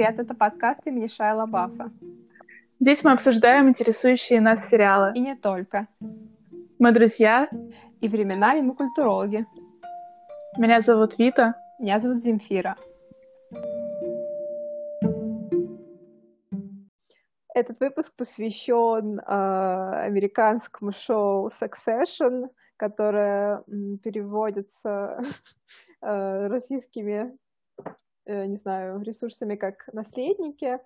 привет! Это подкаст имени Шайла Баффа. Здесь мы обсуждаем интересующие нас сериалы. И не только. Мы друзья. И временами мы культурологи. Меня зовут Вита. Меня зовут Земфира. Этот выпуск посвящен э, американскому шоу Succession, которое м, переводится э, российскими не знаю, ресурсами как «Наследники»,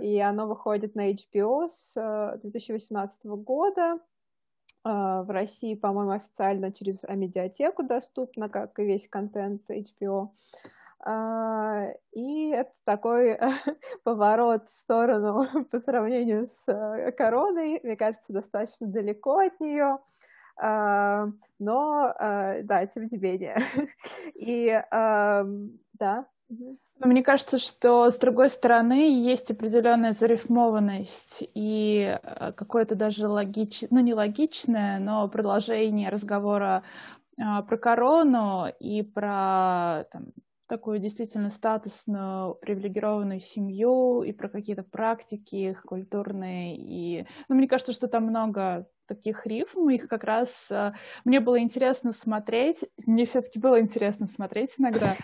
и оно выходит на HBO с 2018 э, года. А, в России, по-моему, официально через Амедиатеку доступно, как и весь контент HBO. И это такой поворот в сторону по сравнению с э, короной, мне кажется, достаточно далеко от нее. Но, да, тем не менее. И, да. Но мне кажется, что с другой стороны есть определенная зарифмованность и э, какое-то даже логичное, ну не логичное, но продолжение разговора э, про корону и про там, такую действительно статусную, привилегированную семью и про какие-то практики культурные. И ну, мне кажется, что там много таких рифм, их как раз э, мне было интересно смотреть, мне все-таки было интересно смотреть иногда,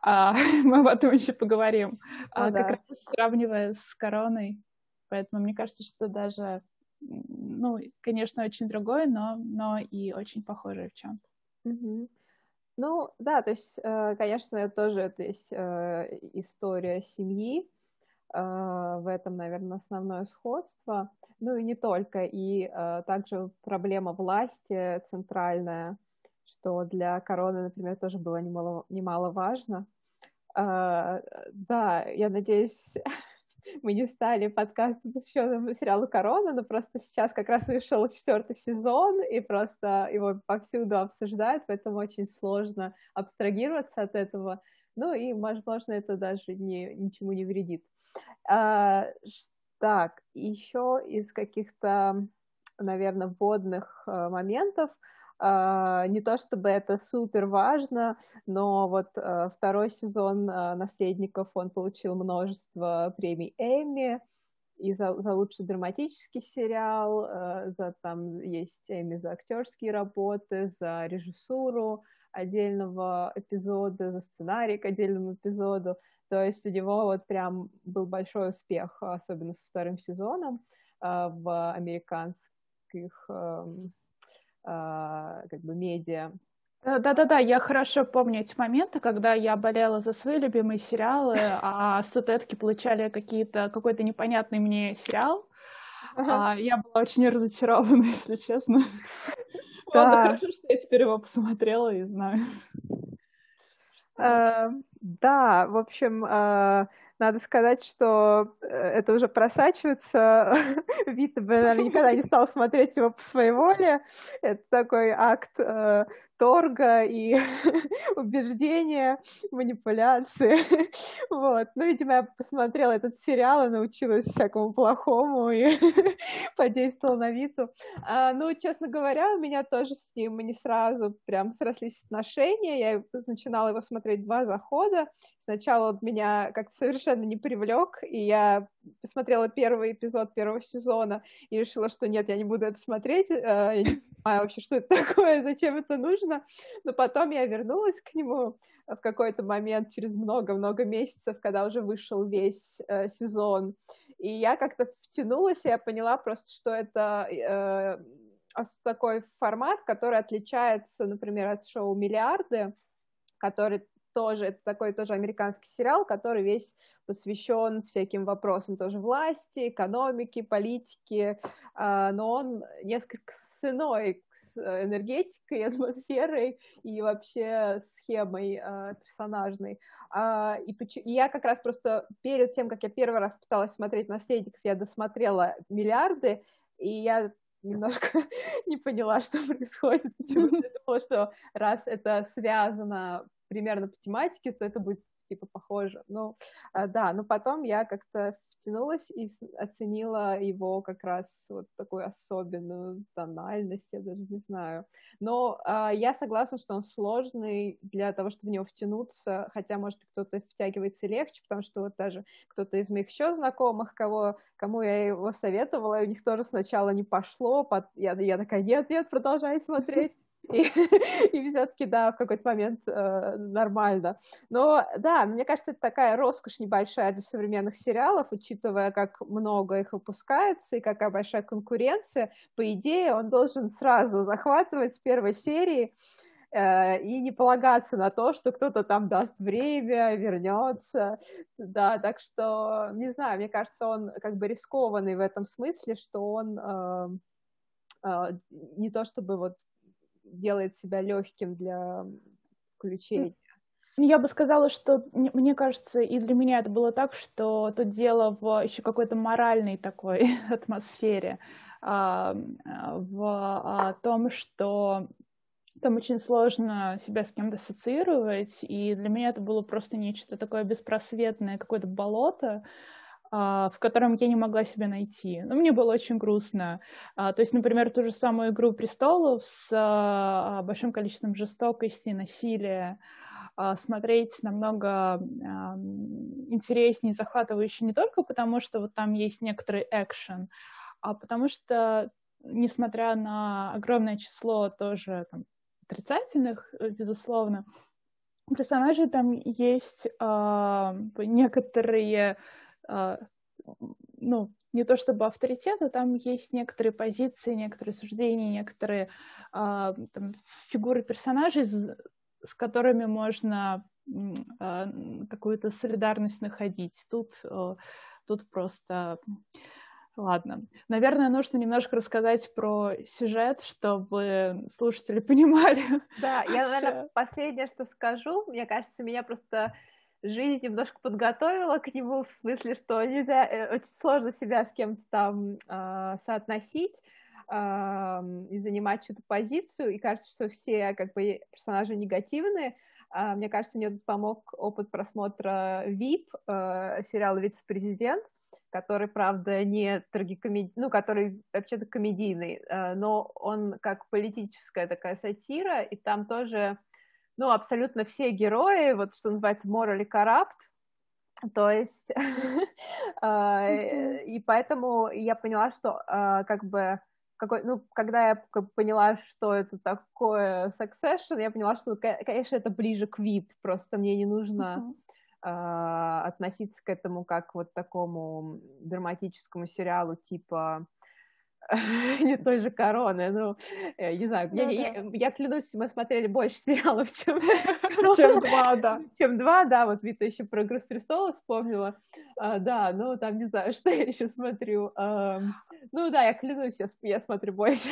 а, мы об этом еще поговорим, а, как раз сравнивая с короной, поэтому мне кажется, что даже, ну, конечно, очень другое, но, но и очень похожее в чем-то. Ну, да, то есть, э, конечно, тоже это есть э, история семьи, в этом, наверное, основное сходство. Ну и не только, и а, также проблема власти центральная, что для короны, например, тоже было немало, немаловажно. А, да, я надеюсь, мы не стали подкастом, посвященным сериалу «Корона», но просто сейчас как раз вышел четвертый сезон, и просто его повсюду обсуждают, поэтому очень сложно абстрагироваться от этого. Ну и, возможно, это даже не, ничему не вредит. А, так, еще из каких-то, наверное, вводных а, моментов, а, не то чтобы это супер важно, но вот второй сезон «Наследников» он получил множество премий Эмми, и за, за лучший драматический сериал, за там есть Эмми за актерские работы, за режиссуру отдельного эпизода, за сценарий к отдельному эпизоду. То есть у него вот прям был большой успех, особенно со вторым сезоном а, в американских эм, а, как бы медиа. Да-да-да, я хорошо помню эти моменты, когда я болела за свои любимые сериалы, а статуэтки получали какие-то, какой-то непонятный мне сериал. А, я была очень разочарована, если честно. Да. Ладно, хорошо, что я теперь его посмотрела и знаю. Да, в общем, э, надо сказать, что э, это уже просачивается. Вид бы, наверное, никогда не стал смотреть его по своей воле. Это такой акт торга и убеждения, манипуляции. вот. Ну, видимо, я посмотрела этот сериал и научилась всякому плохому и подействовала на Виту. А, ну, честно говоря, у меня тоже с ним не сразу прям срослись отношения. Я начинала его смотреть два захода. Сначала он меня как-то совершенно не привлек, и я посмотрела первый эпизод первого сезона и решила, что нет, я не буду это смотреть, э, я не понимаю вообще, что это такое, зачем это нужно, но потом я вернулась к нему в какой-то момент через много-много месяцев, когда уже вышел весь э, сезон, и я как-то втянулась, и я поняла просто, что это э, такой формат, который отличается, например, от шоу «Миллиарды», который тоже, это такой тоже американский сериал, который весь посвящен всяким вопросам тоже власти, экономики, политики, а, но он несколько с иной с энергетикой, атмосферой и вообще схемой э, персонажной. А, и я как раз просто перед тем, как я первый раз пыталась смотреть «Наследников», я досмотрела «Миллиарды», и я немножко не поняла, что происходит, почему я думала, что раз это связано примерно по тематике, то это будет типа похоже. Ну, а, да, но потом я как-то втянулась и оценила его как раз вот такую особенную тональность, я даже не знаю. Но э, я согласна, что он сложный для того, чтобы в него втянуться, хотя, может кто-то втягивается легче, потому что вот даже кто-то из моих еще знакомых, кого, кому я его советовала, у них тоже сначала не пошло, под... я, я такая, нет, нет, продолжай смотреть. И, и все-таки, да, в какой-то момент э, нормально. Но, да, мне кажется, это такая роскошь небольшая для современных сериалов, учитывая, как много их выпускается и какая большая конкуренция. По идее, он должен сразу захватывать с первой серии э, и не полагаться на то, что кто-то там даст время, вернется. Да, так что, не знаю, мне кажется, он как бы рискованный в этом смысле, что он э, э, не то чтобы вот делает себя легким для включения. Я бы сказала, что мне кажется, и для меня это было так, что тут дело в еще какой-то моральной такой атмосфере, а, в том, что там очень сложно себя с кем-то ассоциировать, и для меня это было просто нечто такое беспросветное, какое-то болото, в котором я не могла себя найти. Но мне было очень грустно. А, то есть, например, ту же самую «Игру престолов» с а, большим количеством жестокости, насилия, смотреть намного интереснее, захватывающе не только потому, что вот там есть некоторый экшен, а потому что, несмотря на огромное число тоже там, отрицательных, э, безусловно, персонажей там есть э, некоторые а, ну, не то чтобы авторитета, там есть некоторые позиции, некоторые суждения, некоторые а, там, фигуры персонажей, с которыми можно а, какую-то солидарность находить. Тут, тут просто... Ладно. Наверное, нужно немножко рассказать про сюжет, чтобы слушатели понимали. Да, я, наверное, последнее, что скажу. Мне кажется, меня просто жизнь немножко подготовила к нему, в смысле, что нельзя, э, очень сложно себя с кем-то там э, соотносить э, и занимать чью-то позицию, и кажется, что все как бы персонажи негативные. Э, мне кажется, мне тут помог опыт просмотра VIP, э, сериала «Вице-президент», который, правда, не трагикомедийный, ну, который вообще-то комедийный, э, но он как политическая такая сатира, и там тоже ну, абсолютно все герои, вот что называется morally corrupt, то есть, а, и поэтому я поняла, что а, как бы какой, ну, когда я поняла, что это такое Succession, я поняла, что, конечно, это ближе к VIP, просто мне не нужно uh, относиться к этому как вот такому драматическому сериалу типа не той же короны, ну, я не знаю, ну, я, да. я, я клянусь, мы смотрели больше сериалов, чем, чем два, да. Чем два, да, вот Вита еще про «Игру престолов» вспомнила, а, да, ну, там, не знаю, что я еще смотрю, а, ну, да, я клянусь, я, я смотрю больше,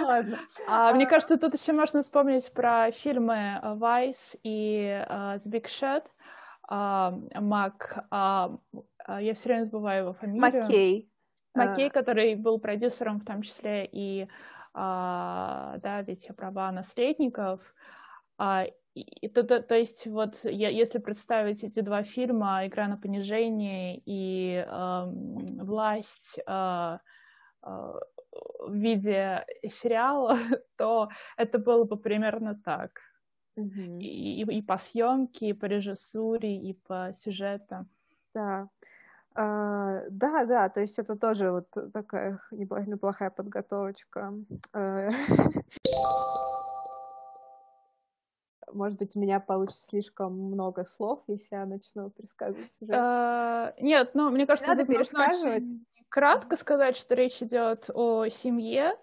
ладно. А, мне кажется, тут еще можно вспомнить про фильмы «Vice» и uh, «The Big Shot», uh, Мак, uh, я все время забываю его фамилию. Маккей. Маккей, который был продюсером в том числе и а, да, ведь права наследников. А, и, то, то, то есть вот я, если представить эти два фильма «Игра на понижение» и а, «Власть», а, а, в виде сериала, то это было бы примерно так. Mm-hmm. И, и, и по съемке, и по режиссуре, и по сюжету. Да. А, да, да, то есть это тоже вот такая неплохая подготовочка. Э, может быть, у меня получится слишком много слов, если я начну пересказывать сюжет. А, нет, ну, мне кажется, надо пересказывать. Кратко сказать, что речь идет о семье,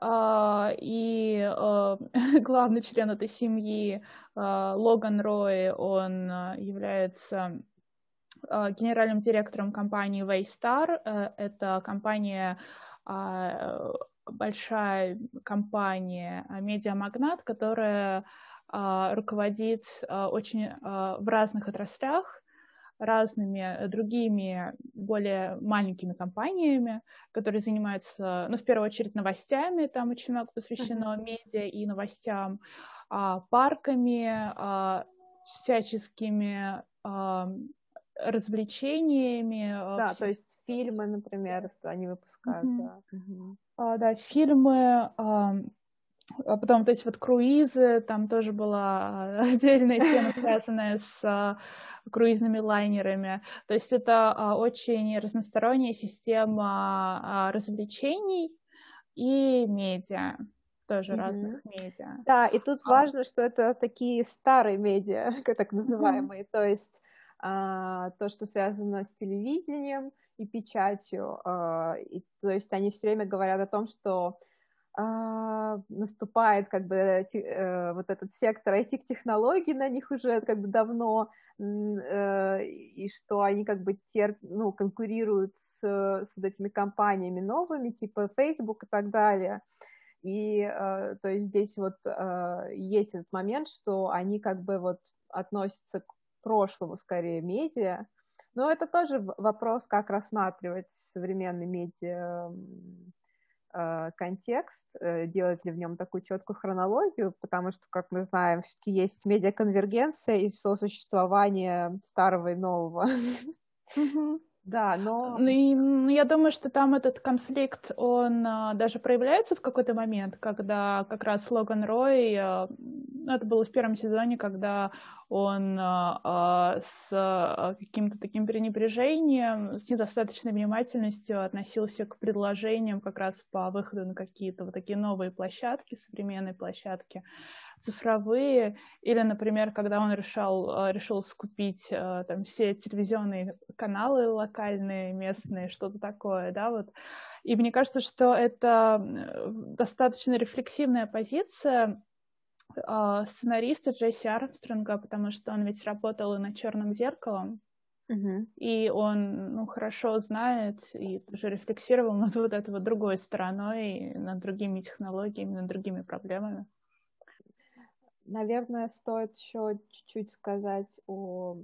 Uh, и uh, главный член этой семьи, uh, Логан Рой, он является генеральным директором компании Waystar. Э, это компания а, большая компания, а, медиамагнат, которая а, руководит очень в разных отраслях разными другими более маленькими компаниями, которые занимаются, ну, в первую очередь, новостями, там очень много посвящено uh-huh. медиа и новостям, парками, всяческими э, развлечениями. Да, все... то есть фильмы, например, они выпускают. Mm-hmm. Да. Mm-hmm. А, да, фильмы, а, а потом вот эти вот круизы, там тоже была отдельная тема, связанная с а, круизными лайнерами. То есть это а, очень разносторонняя система а, развлечений и медиа тоже mm-hmm. разных медиа. Да, и тут а. важно, что это такие старые медиа, так называемые, mm-hmm. то есть а, то, что связано с телевидением и печатью, а, и, то есть они все время говорят о том, что а, наступает как бы э, вот этот сектор IT-технологий на них уже как бы давно, э, и что они как бы тер, ну, конкурируют с, с вот этими компаниями новыми, типа Facebook и так далее. И э, то есть здесь вот есть этот момент, что они как бы вот относятся к прошлому скорее медиа, но это тоже вопрос, как рассматривать современный медиа Э, контекст, э, делать ли в нем такую четкую хронологию, потому что, как мы знаем, все-таки есть медиаконвергенция и сосуществование старого и нового. Да, но... Ну, и, я думаю, что там этот конфликт, он а, даже проявляется в какой-то момент, когда как раз Логан Рой, а, ну, это было в первом сезоне, когда он а, с каким-то таким пренебрежением, с недостаточной внимательностью относился к предложениям как раз по выходу на какие-то вот такие новые площадки, современные площадки цифровые, или, например, когда он решал, э, решил скупить э, там все телевизионные каналы локальные, местные, что-то такое, да, вот. И мне кажется, что это достаточно рефлексивная позиция э, сценариста Джесси Армстронга, потому что он ведь работал и над черным зеркалом, Uh-huh. И он ну, хорошо знает и тоже рефлексировал над вот этой вот другой стороной, над другими технологиями, над другими проблемами. Наверное, стоит еще чуть-чуть сказать о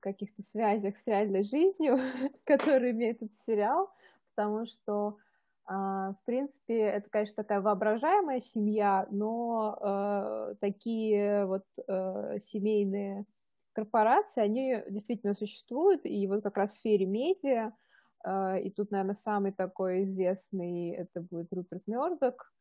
каких-то связях с реальной жизнью, которые имеет этот сериал, потому что, а, в принципе, это, конечно, такая воображаемая семья, но э, такие вот э, семейные корпорации, они действительно существуют, и вот как раз в сфере медиа, э, и тут, наверное, самый такой известный, это будет Руперт Мёрдок,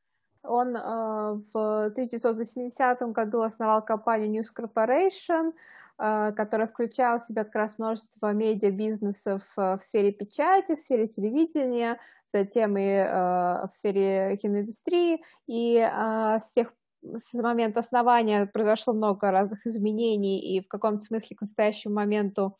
он э, в 1980 году основал компанию News Corporation, э, которая включала в себя как раз множество медиа-бизнесов э, в сфере печати, в сфере телевидения, затем и в сфере киноиндустрии. И с тех с момента основания произошло много разных изменений, и в каком-то смысле к настоящему моменту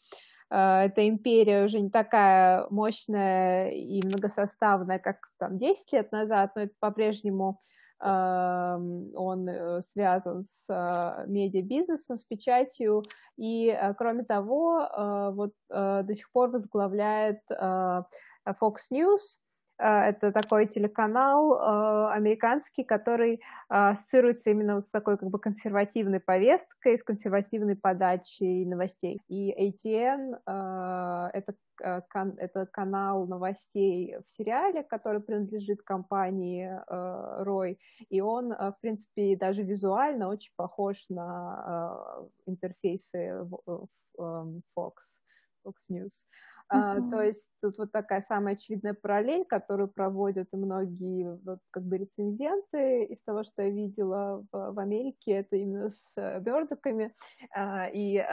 эта империя уже не такая мощная и многосоставная, как там 10 лет назад, но это по-прежнему он э, связан с э, медиабизнесом, с печатью, и, кроме того, вот до сих пор возглавляет Fox News, это такой телеканал американский, который ассоциируется именно с такой как бы консервативной повесткой, с консервативной подачей новостей. И ATN это это канал новостей в сериале, который принадлежит компании Рой, и он, в принципе, даже визуально очень похож на интерфейсы Fox, Fox News. Mm-hmm. то есть тут вот такая самая очевидная параллель, которую проводят многие вот, как бы рецензенты из того, что я видела в, в Америке, это именно с Бердоками. и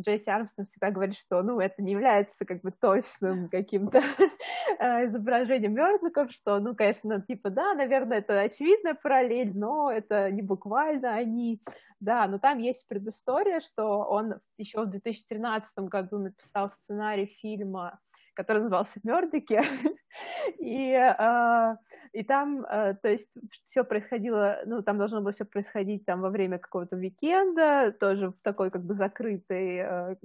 Джесси Армстронг всегда говорит, что, ну, это не является как бы точным каким-то э, изображением мертвиков, что, ну, конечно, типа, да, наверное, это очевидная параллель, но это не буквально они, да, но там есть предыстория, что он еще в 2013 году написал сценарий фильма который назывался Мёрдики, и, э, и там, э, то есть, все происходило, ну, там должно было все происходить там во время какого-то уикенда, тоже в такой как бы закрытой, э,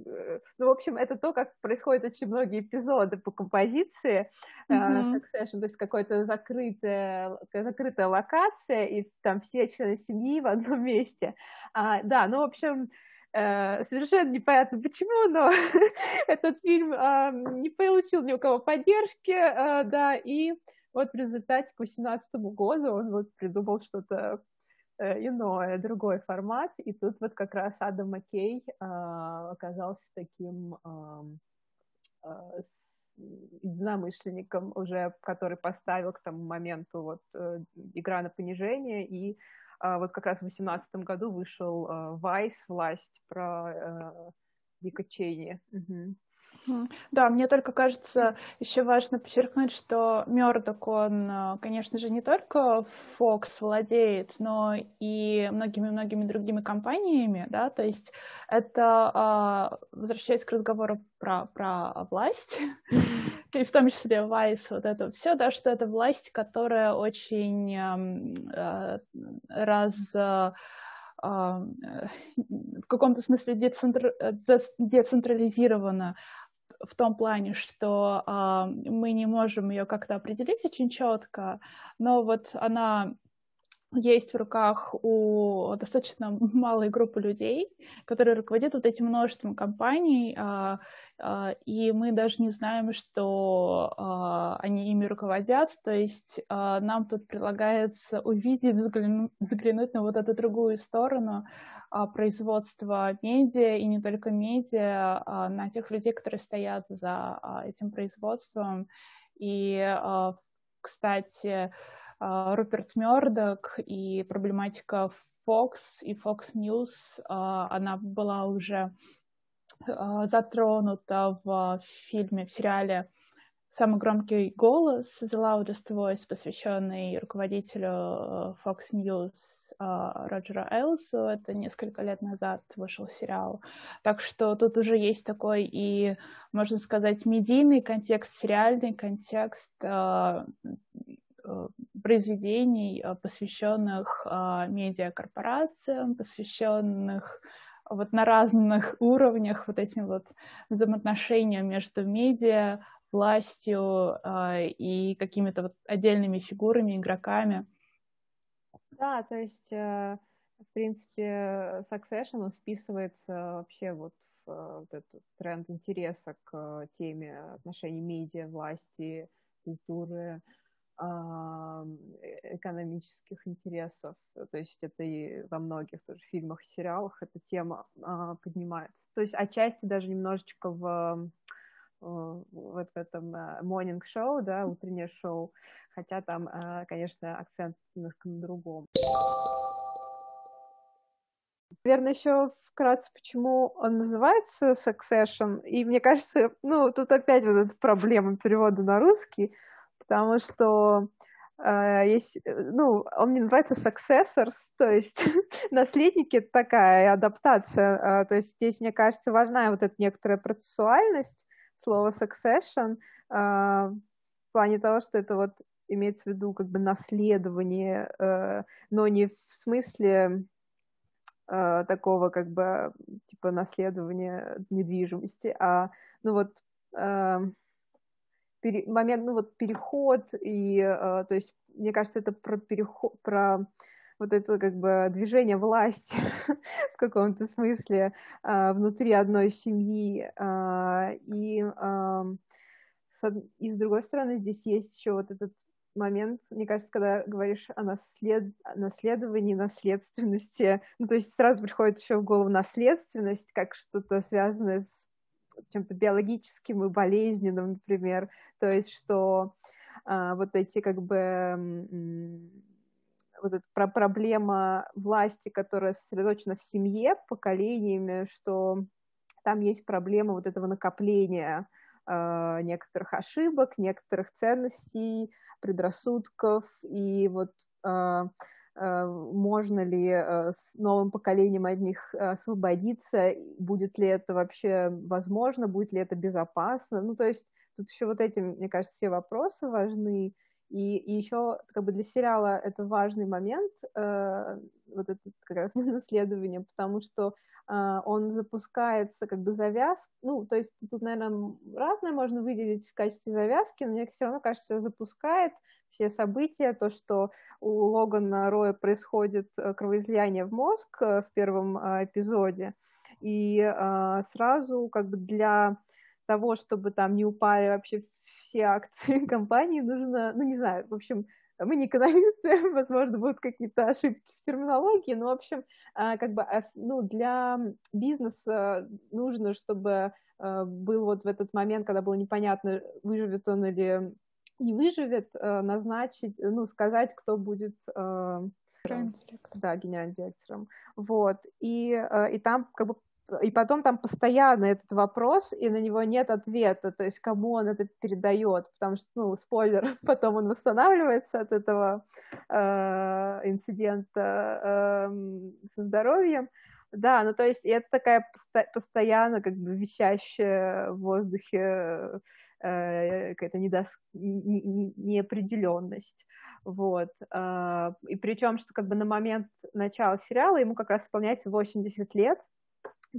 ну, в общем, это то, как происходят очень многие эпизоды по композиции mm-hmm. Succession, то есть какая-то закрытая, закрытая локация, и там все члены семьи в одном месте. А, да, ну, в общем, совершенно непонятно почему, но этот фильм э, не получил ни у кого поддержки, э, да, и вот в результате к 2018 году он вот придумал что-то э, иное, другой формат, и тут вот как раз Адам Маккей а, оказался таким а, единомышленником уже, который поставил к тому моменту вот э, игра на понижение, и вот как раз в 2018 году вышел Вайс «Власть» про Дика Чейни. Угу. Да, мне только кажется, еще важно подчеркнуть, что Мёрдок, он, э, конечно же, не только Fox владеет, но и многими-многими другими компаниями, да, то есть это, а, возвращаясь к разговору про, про власть, и в том числе Vice, вот это все, да, что это власть, которая очень эм, э, раз э, в каком-то смысле децентрализирована в том плане, что а, мы не можем ее как-то определить очень четко, но вот она есть в руках у достаточно малой группы людей, которые руководят вот этим множеством компаний, а, а, и мы даже не знаем, что а, они ими руководят. То есть нам тут предлагается увидеть, заглянуть на вот эту другую сторону производства медиа, и не только медиа, на тех людей, которые стоят за этим производством. И, кстати, Руперт Мёрдок и проблематика Fox и Fox News, она была уже а, затронута в фильме, в сериале «Самый громкий голос» The Loudest Voice, посвященный руководителю Fox News а, Роджера Элсу. Это несколько лет назад вышел сериал. Так что тут уже есть такой и, можно сказать, медийный контекст, сериальный контекст а, произведений, посвященных медиакорпорациям, посвященных вот на разных уровнях вот этим вот взаимоотношениям между медиа, властью э, и какими-то вот отдельными фигурами, игроками. Да, то есть, э, в принципе, Succession вписывается вообще вот в э, вот этот тренд интереса к теме отношений медиа, власти, культуры, Э, экономических интересов. То есть это и во многих тоже фильмах, сериалах эта тема а, поднимается. То есть отчасти даже немножечко в вот в этом morning-шоу, да, утреннее шоу, хотя там, конечно, акцент немножко на другом. Наверное, еще вкратце, почему он называется Succession. И мне кажется, ну, тут опять вот эта проблема перевода на русский потому что Uh, есть, э, ну, он мне называется successors, то есть наследники, такая адаптация, uh, то есть здесь, мне кажется, важна вот эта некоторая процессуальность слова succession uh, в плане того, что это вот имеется в виду как бы наследование, но не в смысле такого как бы типа наследования недвижимости, а ну вот пере, момент, ну вот переход, и, э, то есть, мне кажется, это про переход, про вот это как бы движение власти в каком-то смысле э, внутри одной семьи. Э, и, э, с, и с другой стороны, здесь есть еще вот этот момент, мне кажется, когда говоришь о наслед... наследовании, наследственности, ну, то есть сразу приходит еще в голову наследственность, как что-то связанное с чем-то биологическим и болезненным, например. То есть, что а, вот эти как бы вот эта про проблема власти, которая сосредоточена в семье поколениями, что там есть проблема вот этого накопления э, некоторых ошибок, некоторых ценностей, предрассудков, и вот э, Э, можно ли э, с новым поколением от них э, освободиться, будет ли это вообще возможно, будет ли это безопасно. Ну, то есть тут еще вот эти, мне кажется, все вопросы важны. И, и еще как бы для сериала это важный момент, э, вот это как раз наследование, потому что э, он запускается как бы завяз, ну, то есть тут, наверное, разное можно выделить в качестве завязки, но мне все равно кажется, запускает все события, то, что у Логана Роя происходит э, кровоизлияние в мозг э, в первом э, эпизоде, и сразу как бы для того, чтобы там не упали вообще все акции компании, нужно, ну, не знаю, в общем, мы не экономисты, возможно, будут какие-то ошибки в терминологии, но, в общем, а, как бы, ну, для бизнеса нужно, чтобы был вот в этот момент, когда было непонятно, выживет он или не выживет, назначить, ну, сказать, кто будет генеральным директором. Да, генеральным директором. Вот. И, и там как бы и потом там постоянно этот вопрос, и на него нет ответа, то есть кому он это передает, потому что, ну, спойлер, потом он восстанавливается от этого э, инцидента э, со здоровьем. Да, ну то есть это такая посто- постоянно как бы висящая в воздухе э, какая-то недос... неопределенность. Вот. Э, и причем, что как бы на момент начала сериала ему как раз исполняется 80 лет,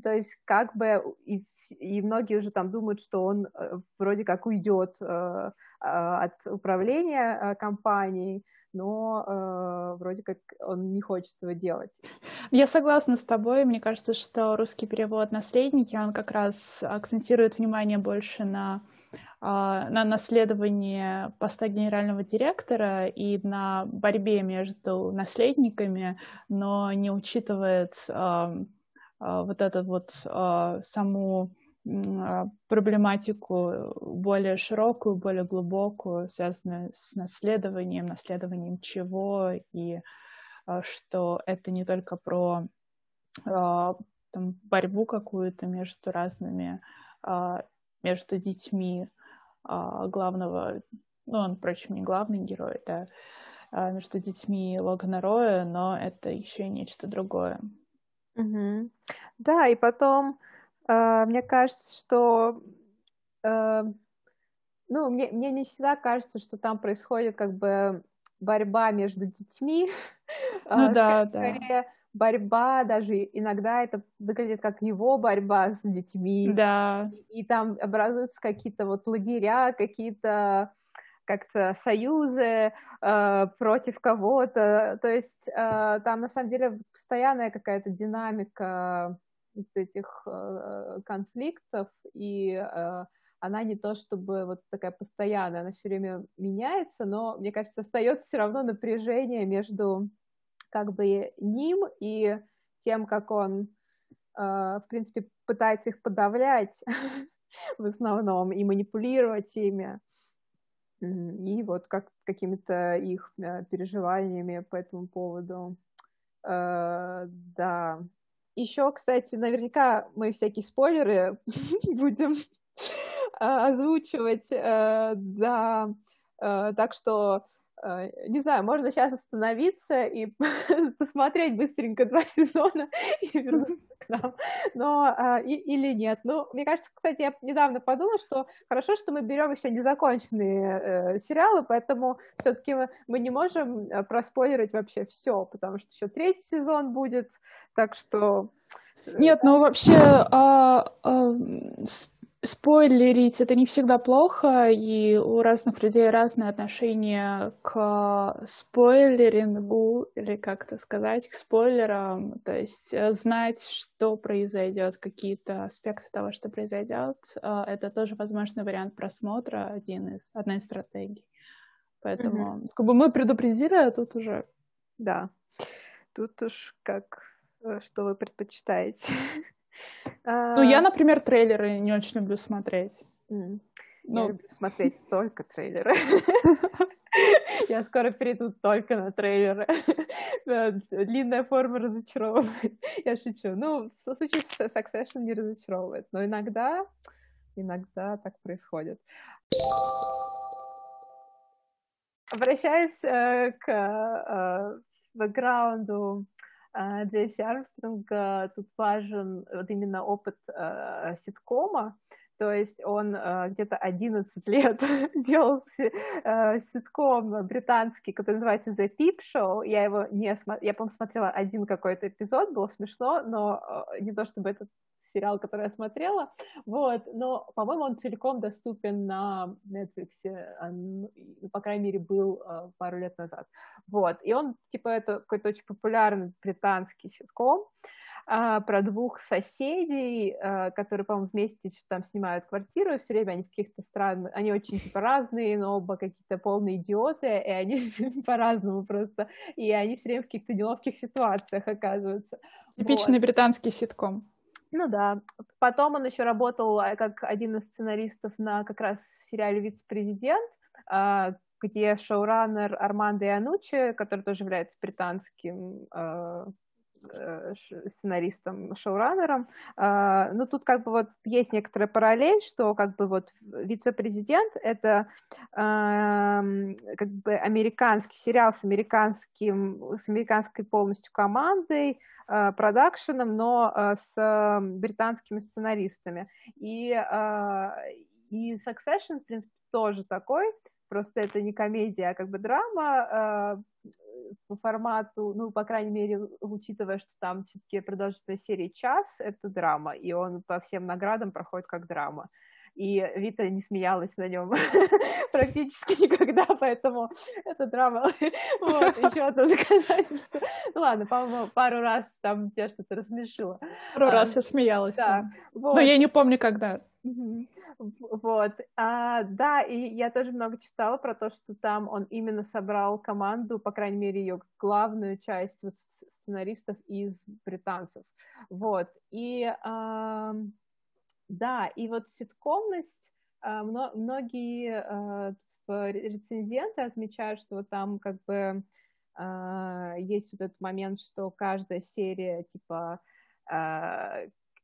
то есть как бы и, и многие уже там думают, что он э, вроде как уйдет э, э, от управления э, компанией, но э, вроде как он не хочет этого делать. Я согласна с тобой. Мне кажется, что русский перевод «Наследники», он как раз акцентирует внимание больше на а, на наследование поста генерального директора и на борьбе между наследниками, но не учитывает а, вот эту вот а, саму а, проблематику более широкую, более глубокую, связанную с наследованием, наследованием чего, и что это не только про там, борьбу какую-то между разными, между детьми главного, ну, он, впрочем, не главный герой, да, между детьми Логана Роя, но это еще и нечто другое. Угу. Да, и потом, э, мне кажется, что, э, ну, мне, мне не всегда кажется, что там происходит как бы борьба между детьми. Ну да, скорее, да. борьба, даже иногда это выглядит как его борьба с детьми. Да. И, и там образуются какие-то вот лагеря, какие-то как-то союзы э, против кого-то. То есть э, там на самом деле постоянная какая-то динамика этих э, конфликтов, и э, она не то чтобы вот такая постоянная, она все время меняется, но, мне кажется, остается все равно напряжение между как бы ним и тем, как он, э, в принципе, пытается их подавлять в основном и манипулировать ими и вот как какими-то их э, переживаниями по этому поводу. Э, да. Еще, кстати, наверняка мы всякие спойлеры будем озвучивать, э, да. Так что Э, не знаю, можно сейчас остановиться и посмотреть быстренько два сезона и вернуться к нам, но а, и, или нет. Ну, мне кажется, кстати, я недавно подумала, что хорошо, что мы берем еще незаконченные э, сериалы, поэтому все-таки мы, мы не можем э, проспойлерить вообще все, потому что еще третий сезон будет, так что э, нет, ну вообще а, а, спойлерить это не всегда плохо, и у разных людей разное отношение к спойлерингу, или как это сказать, к спойлерам. То есть э, знать, что произойдет, какие-то аспекты того, что произойдет, э, это тоже возможный вариант просмотра, один из, одна из стратегий. Поэтому mm-hmm. как бы мы предупредили, а тут уже... Да, тут уж как, э, что вы предпочитаете. Ну, я, например, трейлеры не очень люблю смотреть. Mm. Ну... Я люблю смотреть только трейлеры. Я скоро перейду только на трейлеры. Длинная форма разочаровывает. Я шучу. Ну, в случае с Succession не разочаровывает, но иногда, иногда так происходит. Обращаясь э, к э, бэкграунду а, Джесси Армстронга тут важен вот именно опыт э, ситкома, то есть он э, где-то 11 лет делал э, ситком британский, который называется The Peep Show. Я его не смотрела, я, по-моему, смотрела один какой-то эпизод, было смешно, но э, не то чтобы этот сериал, который я смотрела, вот, но, по-моему, он целиком доступен на Netflix, ну, по крайней мере, был э, пару лет назад, вот, и он, типа, это какой-то очень популярный британский ситком, а, про двух соседей, а, которые, по-моему, вместе там снимают квартиру, все время они в каких-то странных, они очень типа разные, но оба какие-то полные идиоты, и они по-разному просто, и они все время в каких-то неловких ситуациях оказываются. Типичный вот. британский ситком. Ну да. Потом он еще работал а, как один из сценаристов на как раз в сериале «Вице-президент», где шоураннер Армандо Иануччи, который тоже является британским Э, сценаристом, шоураннером. А, ну, тут как бы вот есть некоторая параллель, что как бы вот вице-президент — это как бы американский сериал с американским, с американской полностью командой, а, продакшеном, но а, с британскими сценаристами. И, и Succession, в принципе, тоже такой, просто это не комедия, а как бы драма, по формату, ну, по крайней мере, учитывая, что там все-таки продолжительность серии час, это драма, и он по всем наградам проходит как драма. И Вита не смеялась на нем практически никогда, поэтому это драма. вот, еще одно доказательство. Ну ладно, по-моему, пару раз там тебя что-то рассмешило. Пару а, раз я смеялась. Да. Вот. Но я не помню, когда. Вот, а, да, и я тоже много читала про то, что там он именно собрал команду, по крайней мере, ее главную часть вот, сценаристов из британцев. Вот, и а, да, и вот ситкомность, а, многие а, рецензенты отмечают, что вот там как бы а, есть вот этот момент, что каждая серия типа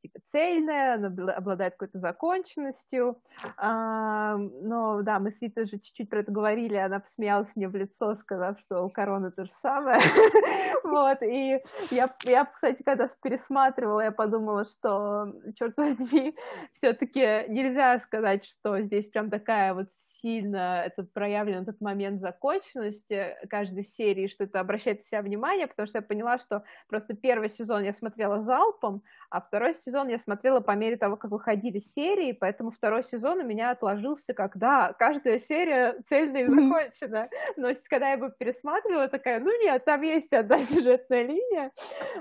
типа цельная, она обладает какой-то законченностью. А, но да, мы с Витой же чуть-чуть про это говорили, она посмеялась мне в лицо, сказав, что у короны то же самое. вот, и я, я, кстати, когда пересматривала, я подумала, что, черт возьми, все-таки нельзя сказать, что здесь прям такая вот сильно это проявлен этот момент законченности каждой серии, что это обращает на себя внимание, потому что я поняла, что просто первый сезон я смотрела залпом, а второй сезон я смотрела по мере того, как выходили серии, поэтому второй сезон у меня отложился, когда каждая серия цельная и закончена. Но когда я его пересматривала, такая, ну нет, там есть одна сюжетная линия,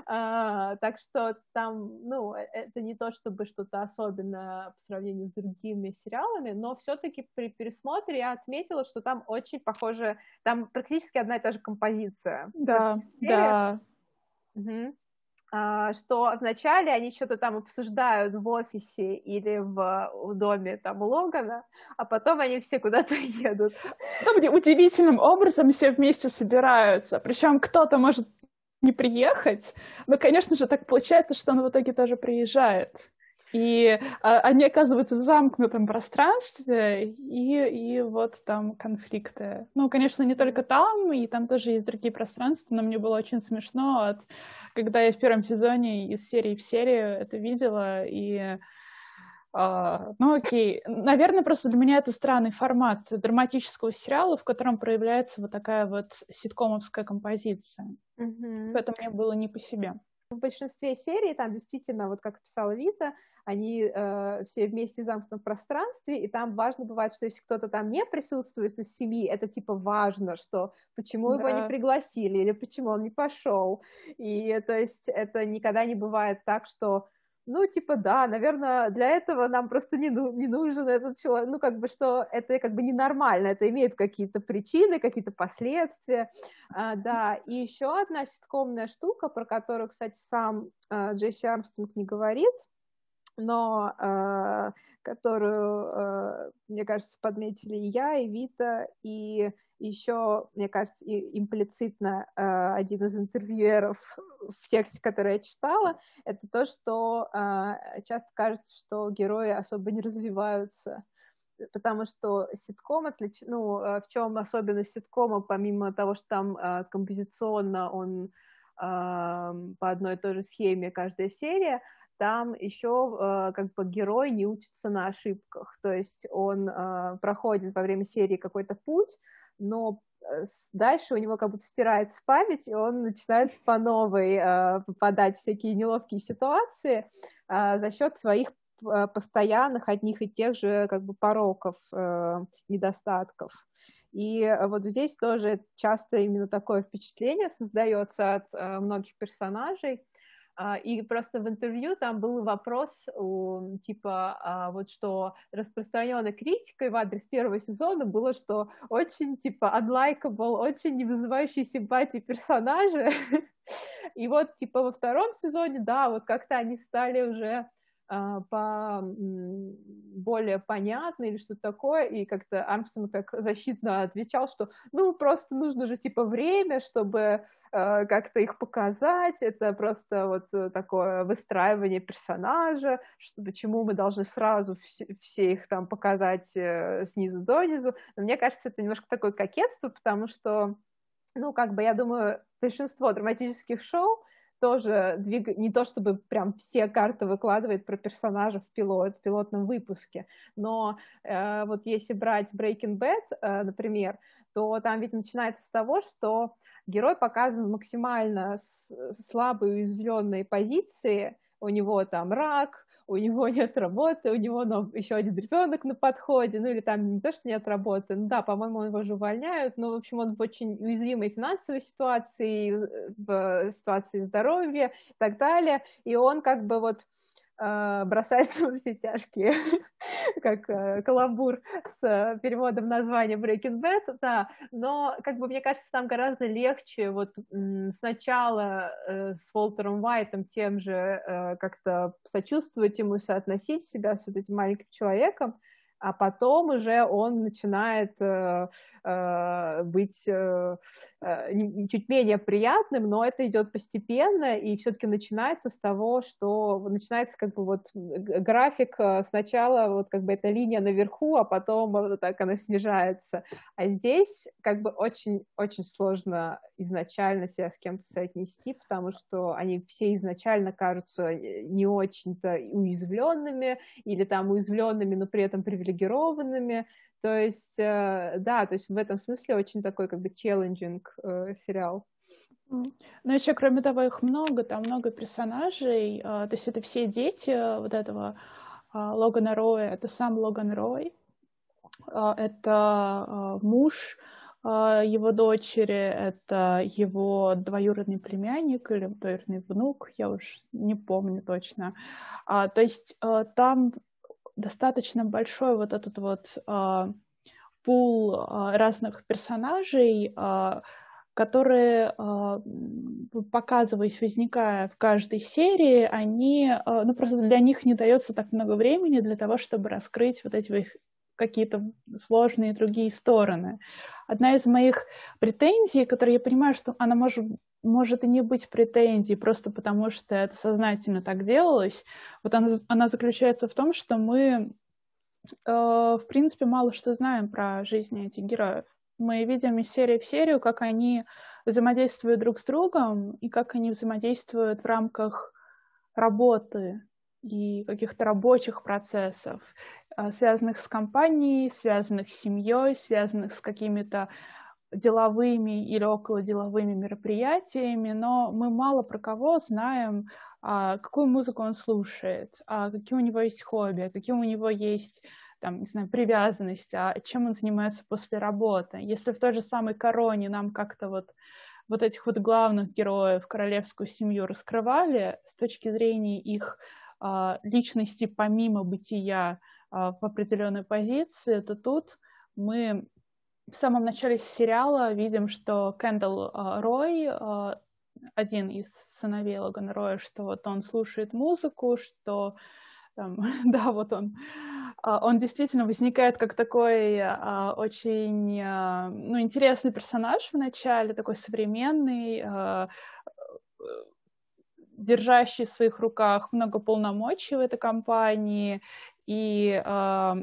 а, так что там, ну, э, это не то чтобы что-то особенное по сравнению с другими сериалами, но все-таки при пересмотре я отметила, что там очень похоже, там практически одна и та же композиция. Да, да. Угу. А, что вначале они что-то там обсуждают в офисе или в, в доме там Логана, а потом они все куда-то едут. Там удивительным образом все вместе собираются. Причем кто-то может не приехать, но, конечно же, так получается, что он в итоге тоже приезжает. И а, они оказываются в замкнутом пространстве, и, и вот там конфликты. Ну, конечно, не только там, и там тоже есть другие пространства, но мне было очень смешно, от, когда я в первом сезоне из серии в серию это видела, и Uh, ну окей, наверное, просто для меня это странный формат драматического сериала, в котором проявляется вот такая вот ситкомовская композиция. Mm-hmm. Поэтому мне было не по себе. В большинстве серий там действительно, вот как писала Вита, они э, все вместе в замкнутом пространстве, и там важно бывает, что если кто-то там не присутствует из семьи, это типа важно, что почему да. его не пригласили или почему он не пошел. И то есть это никогда не бывает так, что ну, типа, да, наверное, для этого нам просто не, ну, не нужен этот человек, ну, как бы, что это как бы ненормально, это имеет какие-то причины, какие-то последствия, а, да, и еще одна ситкомная штука, про которую, кстати, сам а, Джесси Армстронг не говорит, но э, которую, э, мне кажется, подметили и я, и Вита, и еще, мне кажется, и имплицитно э, один из интервьюеров в тексте, который я читала, это то, что э, часто кажется, что герои особо не развиваются, потому что ситком отлич... ну, э, в чем особенность ситкома, помимо того, что там э, композиционно он э, по одной и той же схеме каждая серия, там еще э, как бы герой не учится на ошибках, то есть он э, проходит во время серии какой-то путь, но э, дальше у него как будто стирается память, и он начинает по новой э, попадать в всякие неловкие ситуации э, за счет своих э, постоянных одних и тех же как бы пороков, э, недостатков. И вот здесь тоже часто именно такое впечатление создается от э, многих персонажей, и просто в интервью там был вопрос, типа, а, вот что распространенной критикой в адрес первого сезона было, что очень, типа, unlikable, очень не вызывающие симпатии персонажи. И вот, типа, во втором сезоне, да, вот как-то они стали уже а, по более понятно или что-то такое, и как-то Армстронг так защитно отвечал, что ну просто нужно же типа время, чтобы э, как-то их показать, это просто вот такое выстраивание персонажа, что почему мы должны сразу все, все их там показать э, снизу донизу. Но мне кажется, это немножко такое кокетство, потому что, ну, как бы, я думаю, большинство драматических шоу тоже двиг... не то чтобы прям все карты выкладывает про персонажа в пилот, в пилотном выпуске, но э, вот если брать Breaking Bad, э, например, то там ведь начинается с того, что герой показан максимально слабой, уязвленной позиции, у него там рак, у него нет работы, у него ну, еще один ребенок на подходе, ну или там не то, что нет работы, ну да, по-моему, его же увольняют, но, в общем, он в очень уязвимой финансовой ситуации, в ситуации здоровья и так далее, и он как бы вот бросается во все тяжкие, как э, каламбур с э, переводом названия Breaking Bad, да, но, как бы, мне кажется, там гораздо легче вот сначала э, с Волтером Уайтом тем же как-то сочувствовать ему, соотносить себя с вот этим маленьким человеком, а потом уже он начинает э, э, быть э, чуть менее приятным, но это идет постепенно, и все-таки начинается с того, что начинается как бы вот график сначала вот как бы эта линия наверху, а потом вот так она снижается. А здесь как бы очень-очень сложно изначально себя с кем-то соотнести, потому что они все изначально кажутся не очень-то уязвленными или там уязвленными, но при этом привилегированными. То есть, э, да, то есть в этом смысле очень такой как бы челленджинг э, сериал. Ну, еще, кроме того, их много, там много персонажей, а, то есть это все дети вот этого а, Логана Роя, это сам Логан Рой, а, это муж его дочери, это его двоюродный племянник или двоюродный внук, я уж не помню точно. То есть там достаточно большой вот этот вот а, пул а, разных персонажей, а, которые, а, показываясь, возникая в каждой серии, они, а, ну просто для них не дается так много времени для того, чтобы раскрыть вот эти какие-то сложные другие стороны. Одна из моих претензий, которую я понимаю, что она может, может и не быть претензией, просто потому что это сознательно так делалось, вот она, она заключается в том, что мы, э, в принципе, мало что знаем про жизнь этих героев. Мы видим из серии в серию, как они взаимодействуют друг с другом и как они взаимодействуют в рамках работы и каких-то рабочих процессов. А, связанных с компанией, связанных с семьей, связанных с какими-то деловыми или околоделовыми мероприятиями, но мы мало про кого знаем, а, какую музыку он слушает, а какие у него есть хобби, какие у него есть там, не знаю, привязанность, а чем он занимается после работы. Если в той же самой короне нам как-то вот вот этих вот главных героев, королевскую семью раскрывали с точки зрения их личности помимо бытия в определенной позиции, то тут мы в самом начале сериала видим, что Кэндалл а, Рой, а, один из сыновей Логана Роя, что вот он слушает музыку, что там, да, вот он, он действительно возникает как такой очень ну, интересный персонаж в начале, такой современный, держащий в своих руках много полномочий в этой компании, и э,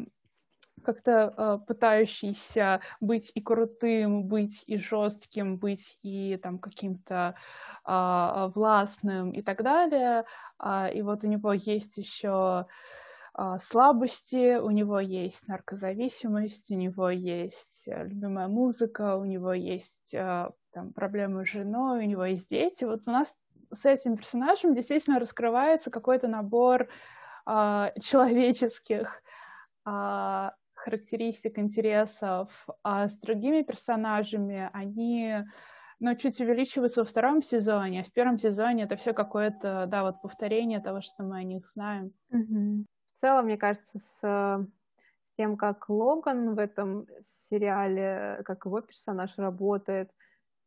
как-то э, пытающийся быть и крутым, быть и жестким, быть и там каким-то э, властным и так далее. Э, и вот у него есть еще слабости, у него есть наркозависимость, у него есть любимая музыка, у него есть там, проблемы с женой, у него есть дети. Вот у нас с этим персонажем действительно раскрывается какой-то набор а, человеческих а, характеристик, интересов, а с другими персонажами они но чуть увеличиваются во втором сезоне, а в первом сезоне это все какое-то, да, вот повторение того, что мы о них знаем. Mm-hmm. В целом, мне кажется, с, с тем, как Логан в этом сериале, как его персонаж работает,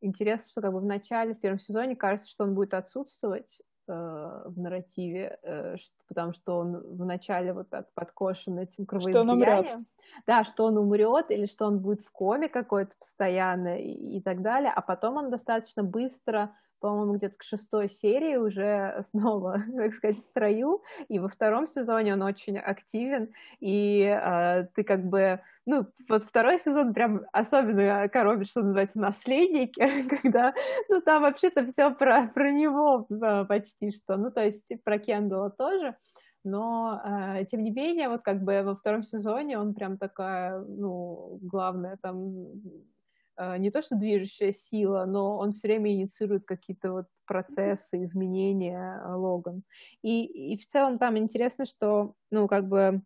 интересно, что как бы в начале, в первом сезоне кажется, что он будет отсутствовать, Э, в нарративе, э, потому что он вначале вот так подкошен этим кровоизлиянием. Да, что он умрет, или что он будет в коме какой-то постоянно и, и так далее, а потом он достаточно быстро по-моему, где-то к шестой серии уже снова, так сказать, в строю, и во втором сезоне он очень активен, и э, ты как бы ну, вот второй сезон прям особенно коробит, что называется, наследники, когда, ну, там вообще-то все про, про него а, почти что, ну, то есть про Кендала тоже, но, э, тем не менее, вот как бы во втором сезоне он прям такая, ну, главная там не то что движущая сила, но он все время инициирует какие-то вот процессы, изменения Логан. И, и в целом там интересно, что, ну, как бы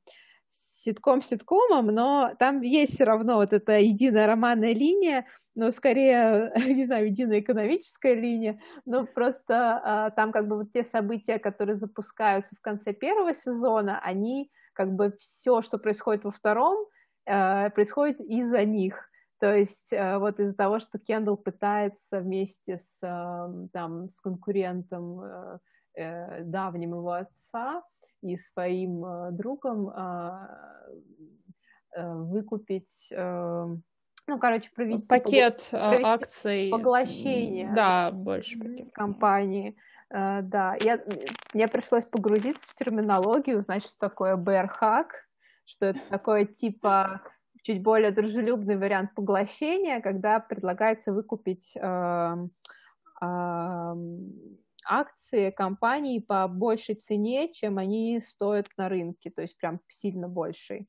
ситком ситкомом, но там есть все равно вот эта единая романная линия, но скорее, не знаю, единая экономическая линия, но просто а, там как бы вот те события, которые запускаются в конце первого сезона, они как бы все, что происходит во втором, а, происходит из-за них. То есть а, вот из-за того, что Кендалл пытается вместе с, а, там, с конкурентом а, э, давним его отца и своим э, другом а, э, выкупить э, ну, короче, провести пакет провести акций. Поглощение. Да, больше пакет. Компании. Да, я, мне пришлось погрузиться в терминологию, узнать, что такое bear что это такое типа чуть более дружелюбный вариант поглощения, когда предлагается выкупить э, э, акции компании по большей цене, чем они стоят на рынке, то есть прям сильно большей.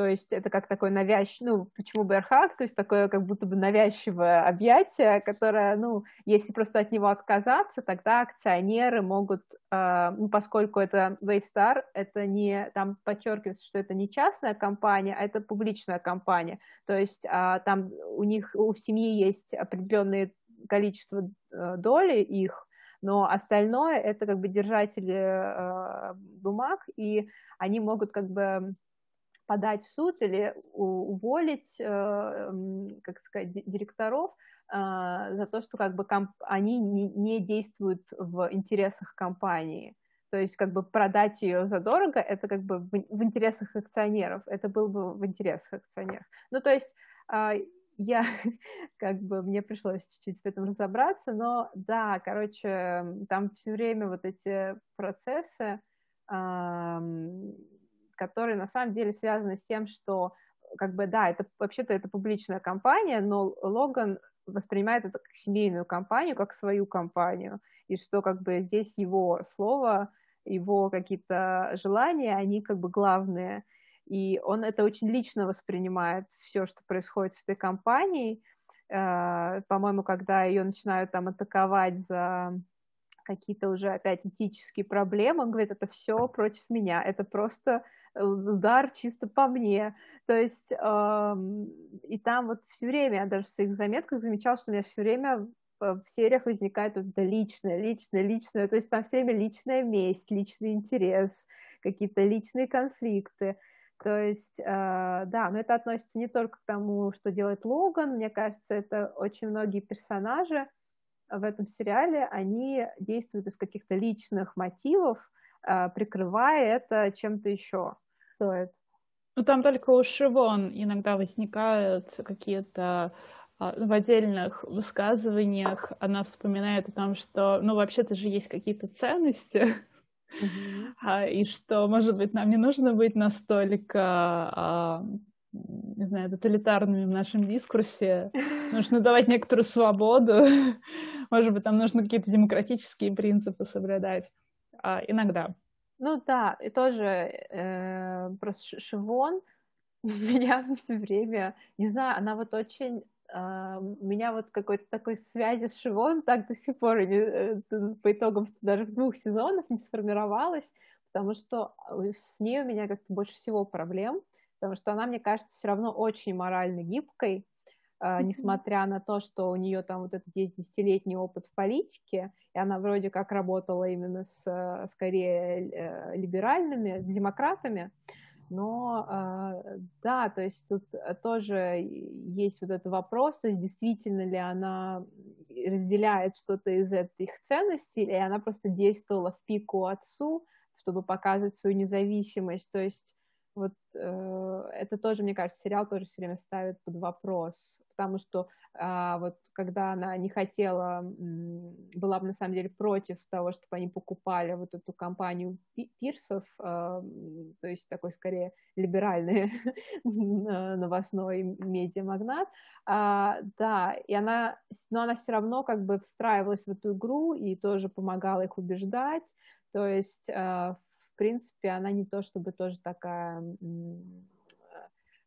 То есть это как такой навязчивый, ну, почему Берхак, то есть такое как будто бы навязчивое объятие, которое, ну, если просто от него отказаться, тогда акционеры могут, э, ну, поскольку это Waystar, это не, там подчеркивается, что это не частная компания, а это публичная компания, то есть э, там у них, у семьи есть определенное количество э, доли их, но остальное это как бы держатели э, бумаг, и они могут как бы подать в суд или уволить, э, как сказать, директоров э, за то, что как бы они не, действуют в интересах компании. То есть как бы продать ее задорого, это как бы в, интересах акционеров, это было бы в интересах акционеров. Ну, то есть а, я как бы мне пришлось чуть-чуть в этом разобраться, но да, короче, там все время вот эти процессы, которые на самом деле связаны с тем, что как бы да, это вообще-то это публичная компания, но Логан воспринимает это как семейную компанию, как свою компанию, и что как бы здесь его слово, его какие-то желания, они как бы главные, и он это очень лично воспринимает, все, что происходит с этой компанией. Э, по-моему, когда ее начинают там атаковать за какие-то уже опять этические проблемы, он говорит, это все против меня, это просто удар чисто по мне. То есть эм, и там вот все время, я даже в своих заметках замечала, что у меня все время в сериях возникает вот это личное, личное, личное, то есть там все время личная месть, личный интерес, какие-то личные конфликты. То есть, э, да, но это относится не только к тому, что делает Логан, мне кажется, это очень многие персонажи в этом сериале, они действуют из каких-то личных мотивов, э, прикрывая это чем-то еще. Стоит. Ну, там только у Шивон иногда возникают какие-то а, в отдельных высказываниях она вспоминает о том, что, ну, вообще-то же есть какие-то ценности, а, и что, может быть, нам не нужно быть настолько, а, не знаю, тоталитарными в нашем дискурсе. Нужно давать некоторую свободу. Может быть, там нужно какие-то демократические принципы соблюдать. А, иногда. Ну да, и тоже э, просто Шивон меня все время, не знаю, она вот очень Uh, у меня вот какой-то такой связи с Шивон так до сих пор э, по итогам даже двух сезонов не сформировалась, потому что э, с ней у меня как-то больше всего проблем, потому что она, мне кажется, все равно очень морально гибкой, несмотря на то, что у нее там вот этот есть десятилетний опыт в политике, и она вроде как работала именно с скорее либеральными демократами, но да, то есть тут тоже есть вот этот вопрос, то есть действительно ли она разделяет что-то из этих ценностей, или она просто действовала в пику отцу, чтобы показывать свою независимость, то есть вот э, это тоже, мне кажется, сериал тоже все время ставит под вопрос, потому что э, вот когда она не хотела, была бы на самом деле против того, чтобы они покупали вот эту компанию Пирсов, э, то есть такой скорее либеральный новостной медиамагнат, э, да, и она, но она все равно как бы встраивалась в эту игру и тоже помогала их убеждать, то есть э, принципе, она не то чтобы тоже такая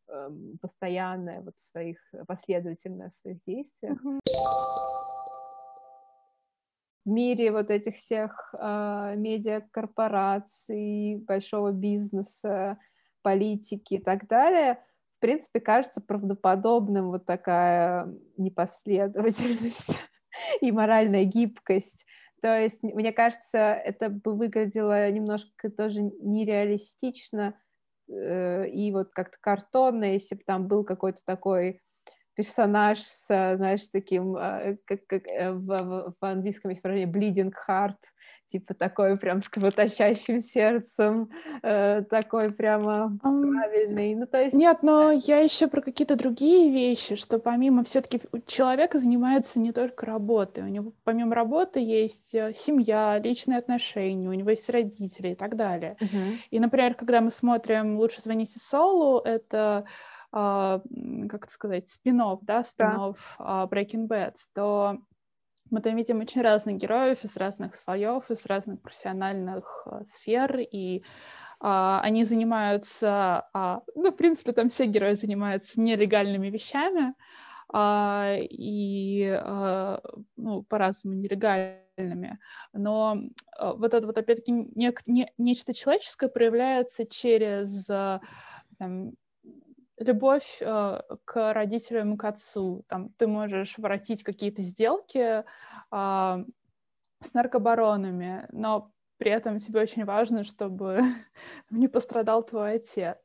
эм, постоянная вот в своих, последовательная в своих действиях. Mm-hmm. В мире вот этих всех э, медиакорпораций, большого бизнеса, политики и так далее, в принципе, кажется правдоподобным вот такая непоследовательность и моральная гибкость то есть, мне кажется, это бы выглядело немножко тоже нереалистично э, и вот как-то картонно, если бы там был какой-то такой персонаж с, знаешь, таким, а, как, как э, в, в, английском есть выражение bleeding heart, типа такой прям с кровоточащим сердцем, э, такой прямо правильный. Ну, то есть... Нет, но я еще про какие-то другие вещи, что помимо все-таки человека занимается не только работой, у него помимо работы есть э, семья, личные отношения, у него есть родители и так далее. Uh-huh. И, например, когда мы смотрим «Лучше звоните Солу», это как это сказать, спинов, да, спинов да. Breaking Bad, то мы там видим очень разных героев из разных слоев, из разных профессиональных uh, сфер, и uh, они занимаются, uh, ну, в принципе, там все герои занимаются нелегальными вещами, и, ну, по-разному нелегальными, но вот это вот, опять-таки, не, не, нечто человеческое проявляется через там, любовь э, к родителям и к отцу. Там ты можешь воротить какие-то сделки э, с наркобаронами, но при этом тебе очень важно, чтобы не пострадал твой отец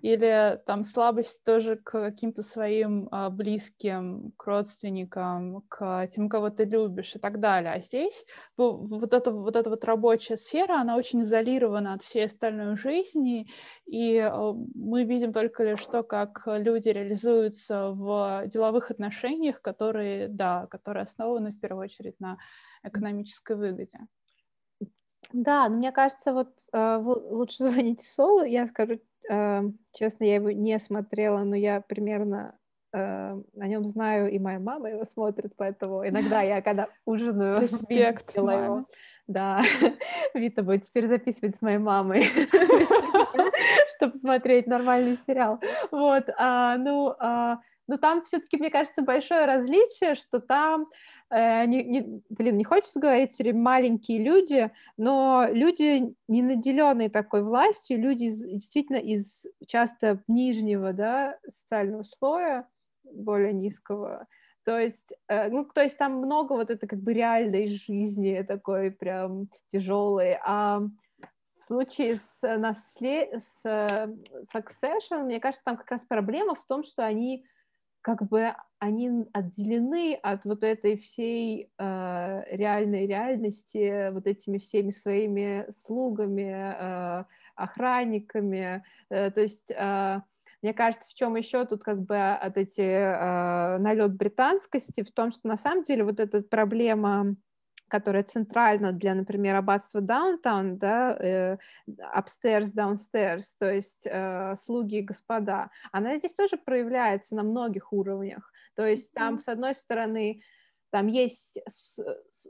или там слабость тоже к каким-то своим а, близким, к родственникам, к тем, кого ты любишь и так далее. А здесь вот эта вот, эта вот рабочая сфера, она очень изолирована от всей остальной жизни, и а, мы видим только лишь то, как люди реализуются в деловых отношениях, которые, да, которые основаны в первую очередь на экономической выгоде. Да, но мне кажется, вот э, лучше звоните Солу, я скажу Эм, честно, я его не смотрела, но я примерно э, о нем знаю, и моя мама его смотрит, поэтому иногда я, когда ужинаю, Респект его. Да, Вита будет теперь записывать с моей мамой, чтобы смотреть нормальный сериал. Вот, а, ну, а, но там все-таки, мне кажется, большое различие, что там э, не, не, блин, не хочется говорить все время маленькие люди, но люди, не наделенные такой властью, люди из, действительно из часто нижнего да, социального слоя, более низкого, то есть, э, ну, то есть там много вот это как бы реальной жизни такой прям тяжелой, а в случае с, наслед... с э, Succession, мне кажется, там как раз проблема в том, что они как бы они отделены от вот этой всей э, реальной реальности, вот этими всеми своими слугами, э, охранниками. Э, то есть, э, мне кажется, в чем еще тут как бы от эти э, налет британскости, в том, что на самом деле вот эта проблема которая центральна для, например, аббатства Даунтаун, да, э, upstairs, downstairs, то есть э, слуги и господа, она здесь тоже проявляется на многих уровнях. То есть там, с одной стороны, там есть,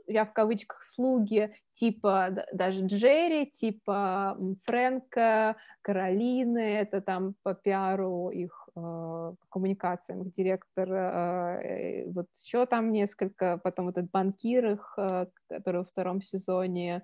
я в кавычках, слуги типа даже Джерри, типа Фрэнка, Каролины, это там по пиару их коммуникациям, директор, э, э, вот еще там несколько, потом этот банкир их, э, который во втором сезоне,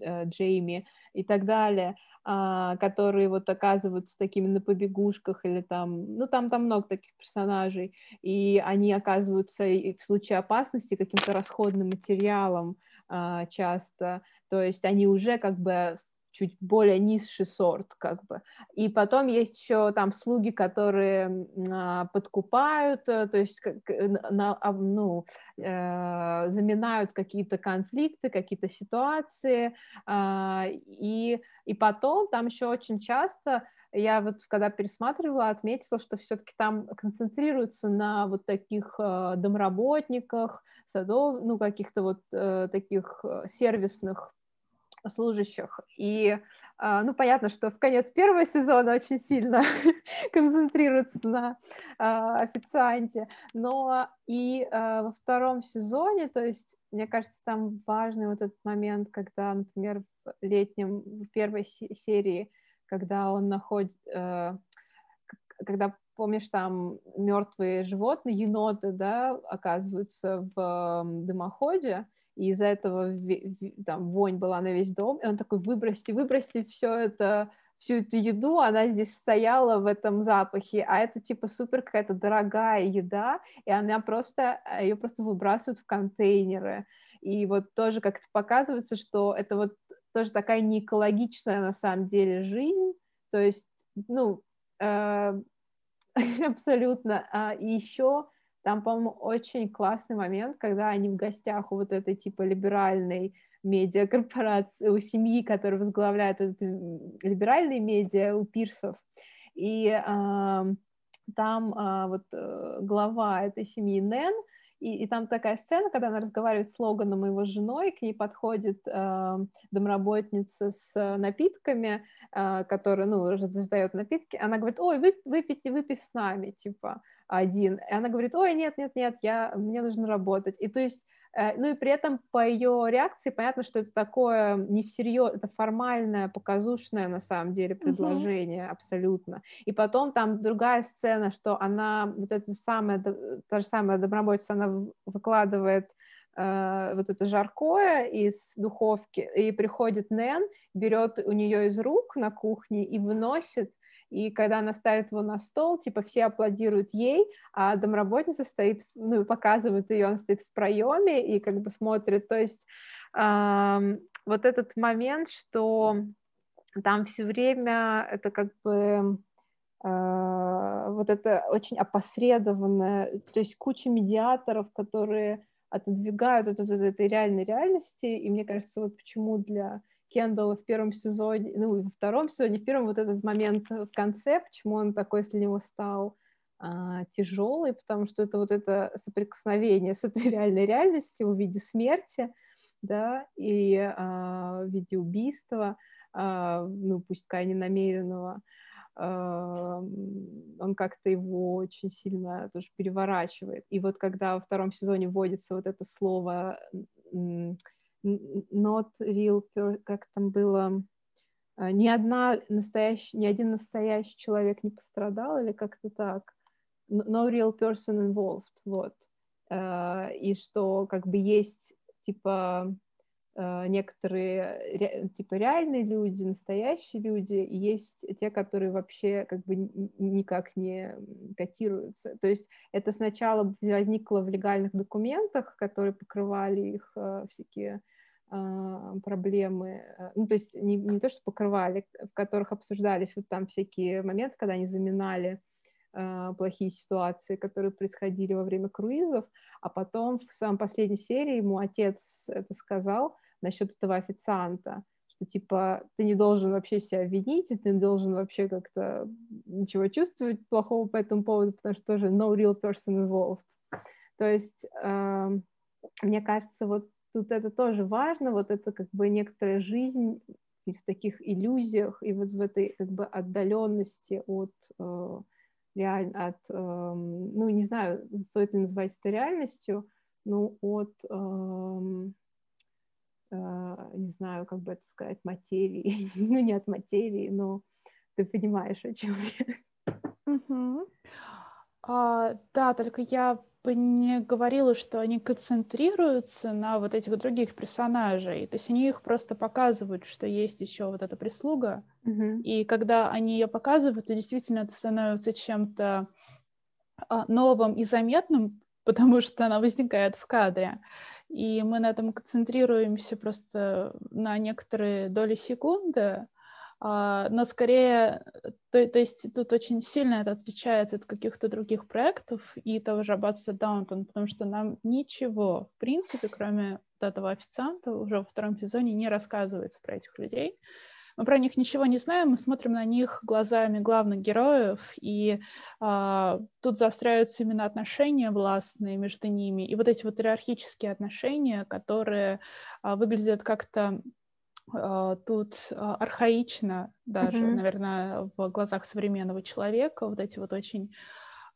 э, Джейми и так далее. а, которые вот оказываются такими на побегушках или там, ну там там много таких персонажей, и они оказываются в случае опасности каким-то расходным материалом а, часто, то есть они уже как бы чуть более низший сорт, как бы. И потом есть еще там слуги, которые а, подкупают, э, то есть как, на, а, ну, э, заминают какие-то конфликты, какие-то ситуации, э, и, и потом там еще очень часто я вот когда пересматривала, отметила, что все-таки там концентрируются на вот таких э, домработниках, садов, ну каких-то вот э, таких э, сервисных служащих. И, а, ну, понятно, что в конец первого сезона очень сильно концентрируется на а, официанте, но и а, во втором сезоне, то есть, мне кажется, там важный вот этот момент, когда, например, в летнем, в первой серии, когда он находит, э, когда помнишь, там мертвые животные, еноты, да, оказываются в дымоходе, и из-за этого там вонь была на весь дом, и он такой, выбросьте, выбросьте все это, всю эту еду, она здесь стояла в этом запахе, а это типа супер какая-то дорогая еда, и она просто, ее просто выбрасывают в контейнеры, и вот тоже как-то показывается, что это вот тоже такая неэкологичная на самом деле жизнь, то есть, ну, э, абсолютно, а, еще там, по-моему, очень классный момент, когда они в гостях у вот этой типа либеральной медиакорпорации, у семьи, которая возглавляет вот либеральные медиа, у пирсов. И э, там э, вот э, глава этой семьи Нэн, и, и там такая сцена, когда она разговаривает с Логаном и его женой, к ней подходит э, домработница с напитками, э, которая, ну, раздает напитки, она говорит, ой, вы, выпейте, выпей с нами, типа один. И она говорит, ой, нет, нет, нет, я, мне нужно работать. И то есть, э, ну и при этом по ее реакции понятно, что это такое не всерьез, это формальное, показушное на самом деле предложение mm-hmm. абсолютно. И потом там другая сцена, что она, вот эта самая, та же самая домработница, она выкладывает э, вот это жаркое из духовки, и приходит Нэн, берет у нее из рук на кухне и выносит и когда она ставит его на стол, типа все аплодируют ей, а домработница стоит, ну, показывает ее, она стоит в проеме и как бы смотрит, то есть э, вот этот момент, что там все время это как бы э, вот это очень опосредованное, то есть куча медиаторов, которые отодвигают от, от, от этой реальной реальности, и мне кажется, вот почему для Кендалла в первом сезоне, ну, и во втором сезоне, в первом вот этот момент в конце, почему он такой для него стал а, тяжелый, потому что это вот это соприкосновение с этой реальной реальностью в виде смерти, да, и а, в виде убийства, а, ну, пусть крайне намеренного, а, он как-то его очень сильно тоже переворачивает. И вот когда во втором сезоне вводится вот это слово not real, как там было, а, ни одна настоящий, ни один настоящий человек не пострадал, или как-то так. No real person involved, вот. А, и что как бы есть, типа, некоторые типа реальные люди, настоящие люди, и есть те, которые вообще как бы никак не котируются. То есть это сначала возникло в легальных документах, которые покрывали их всякие а, проблемы, э, ну, то есть не, не то, что покрывали, в которых обсуждались вот там всякие моменты, когда они заминали э, плохие ситуации, которые происходили во время круизов, а потом в самой последней серии ему отец это сказал насчет этого официанта, что типа ты не должен вообще себя винить, и ты не должен вообще как-то ничего чувствовать плохого по этому поводу, потому что тоже no real person involved. То есть э, мне кажется, вот тут это тоже важно, вот это как бы некоторая жизнь в таких иллюзиях и вот в этой как бы отдаленности от э, реаль... от, э, ну, не знаю, стоит ли называть это реальностью, но от, э, не знаю, как бы это сказать, материи, ну, не от материи, но ты понимаешь, о чем я. А, да, только я бы не говорила, что они концентрируются на вот этих других персонажей. То есть они их просто показывают, что есть еще вот эта прислуга. Mm-hmm. И когда они ее показывают, то действительно это становится чем-то а, новым и заметным, потому что она возникает в кадре. И мы на этом концентрируемся просто на некоторые доли секунды, а, но скорее, то, то есть тут очень сильно это отличается от каких-то других проектов и того же Аббатства Даунтон, потому что нам ничего, в принципе, кроме вот этого официанта, уже во втором сезоне не рассказывается про этих людей. Мы про них ничего не знаем, мы смотрим на них глазами главных героев, и а, тут заостряются именно отношения властные между ними, и вот эти вот иерархические отношения, которые а, выглядят как-то а, тут а, архаично даже, mm-hmm. наверное, в глазах современного человека, вот эти вот очень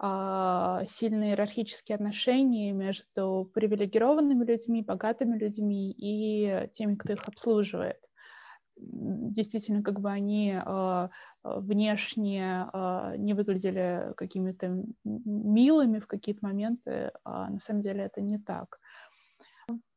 а, сильные иерархические отношения между привилегированными людьми, богатыми людьми и теми, кто их обслуживает. Действительно, как бы они внешне не выглядели какими-то милыми в какие-то моменты, а на самом деле это не так.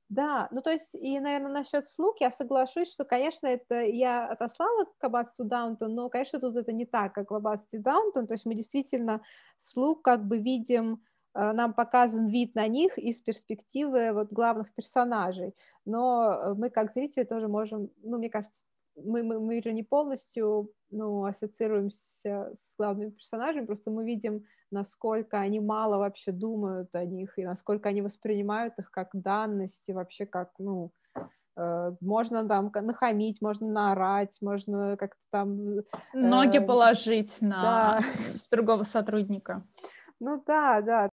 Да, ну то есть, и, наверное, насчет слуг я соглашусь, что, конечно, это я отослала к аббатству Даунтон, но, конечно, тут это не так, как в аббатстве Даунтон, то есть мы действительно слуг как бы видим, нам показан вид на них из перспективы вот главных персонажей, но э, мы как зрители тоже можем, ну, мне кажется, мы, мы, мы же не полностью ну, ассоциируемся с главными персонажами, просто мы видим, насколько они мало вообще думают о них, и насколько они воспринимают их как данности, вообще как, ну, э, можно там нахамить, можно наорать, можно как-то там... Э, Ноги положить на да. другого сотрудника. Ну да, да.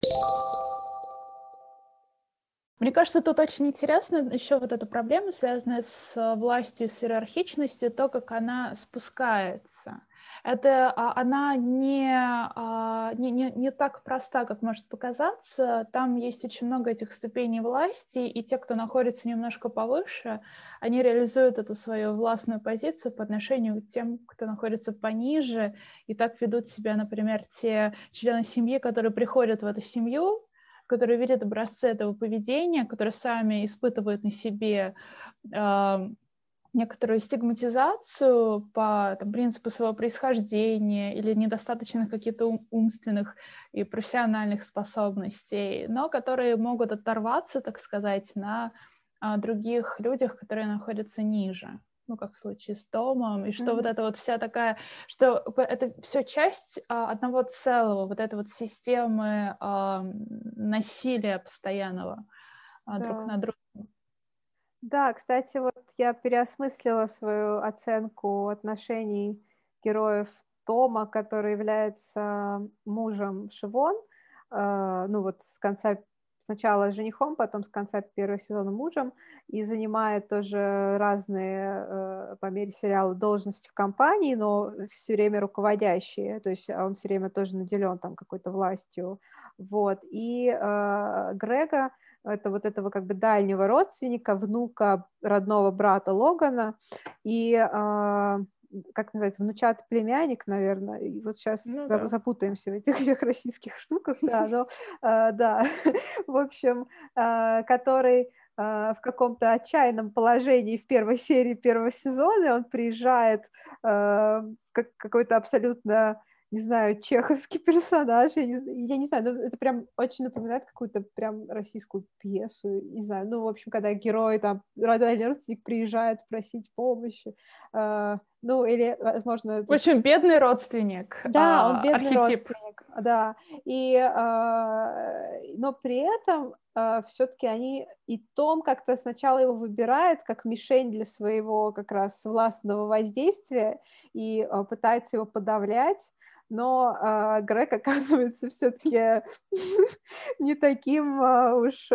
Мне кажется, тут очень интересно еще вот эта проблема, связанная с э, властью, с иерархичностью, то, как она спускается. Это а, она не, а, не, не, не так проста, как может показаться. Там есть очень много этих ступеней власти, и те, кто находится немножко повыше, они реализуют эту свою властную позицию по отношению к тем, кто находится пониже, и так ведут себя, например, те члены семьи, которые приходят в эту семью, которые видят образцы этого поведения, которые сами испытывают на себе э, некоторую стигматизацию по там, принципу своего происхождения или недостаточных каких-то ум- умственных и профессиональных способностей, но которые могут оторваться, так сказать, на э, других людях, которые находятся ниже ну, как в случае с Томом, и что mm-hmm. вот это вот вся такая, что это все часть а, одного целого, вот этой вот системы а, насилия постоянного а, да. друг на друга. Да, кстати, вот я переосмыслила свою оценку отношений героев Тома, который является мужем Шивон, э, ну вот с конца сначала женихом, потом с конца первого сезона мужем, и занимает тоже разные э, по мере сериала должности в компании, но все время руководящие, то есть он все время тоже наделен там какой-то властью, вот, и э, Грега, это вот этого как бы дальнего родственника, внука родного брата Логана, и э, как называется, внучатый племянник, наверное, и вот сейчас ну, да. запутаемся в этих всех российских штуках, да, но, э, да, в общем, э, который э, в каком-то отчаянном положении в первой серии первого сезона, он приезжает как какой-то абсолютно не знаю, чеховский персонаж, я не, я не знаю, ну, это прям очень напоминает какую-то прям российскую пьесу, не знаю, ну, в общем, когда герой там, родной родственник приезжает просить помощи, э, ну, или, возможно... Очень бедный родственник. Да, он бедный архетип. родственник, да, и, э, но при этом Uh, все-таки они и Том как-то сначала его выбирает как мишень для своего как раз властного воздействия и uh, пытается его подавлять, но э, Грег оказывается все-таки не таким э, уж, э,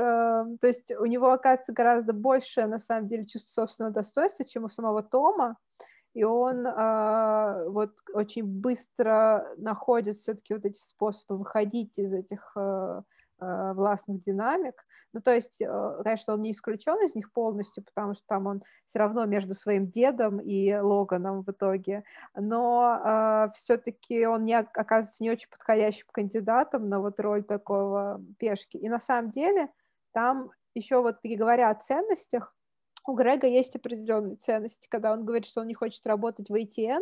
то есть у него оказывается гораздо больше на самом деле чувство собственного достоинства, чем у самого Тома, и он э, вот очень быстро находит все-таки вот эти способы выходить из этих э, властных динамик. Ну, то есть, э, конечно, он не исключен из них полностью, потому что там он все равно между своим дедом и Логаном в итоге, но э, все-таки он не оказывается не очень подходящим кандидатом на вот роль такого пешки. И на самом деле там еще вот и говоря о ценностях, у Грега есть определенные ценности, когда он говорит, что он не хочет работать в ATN,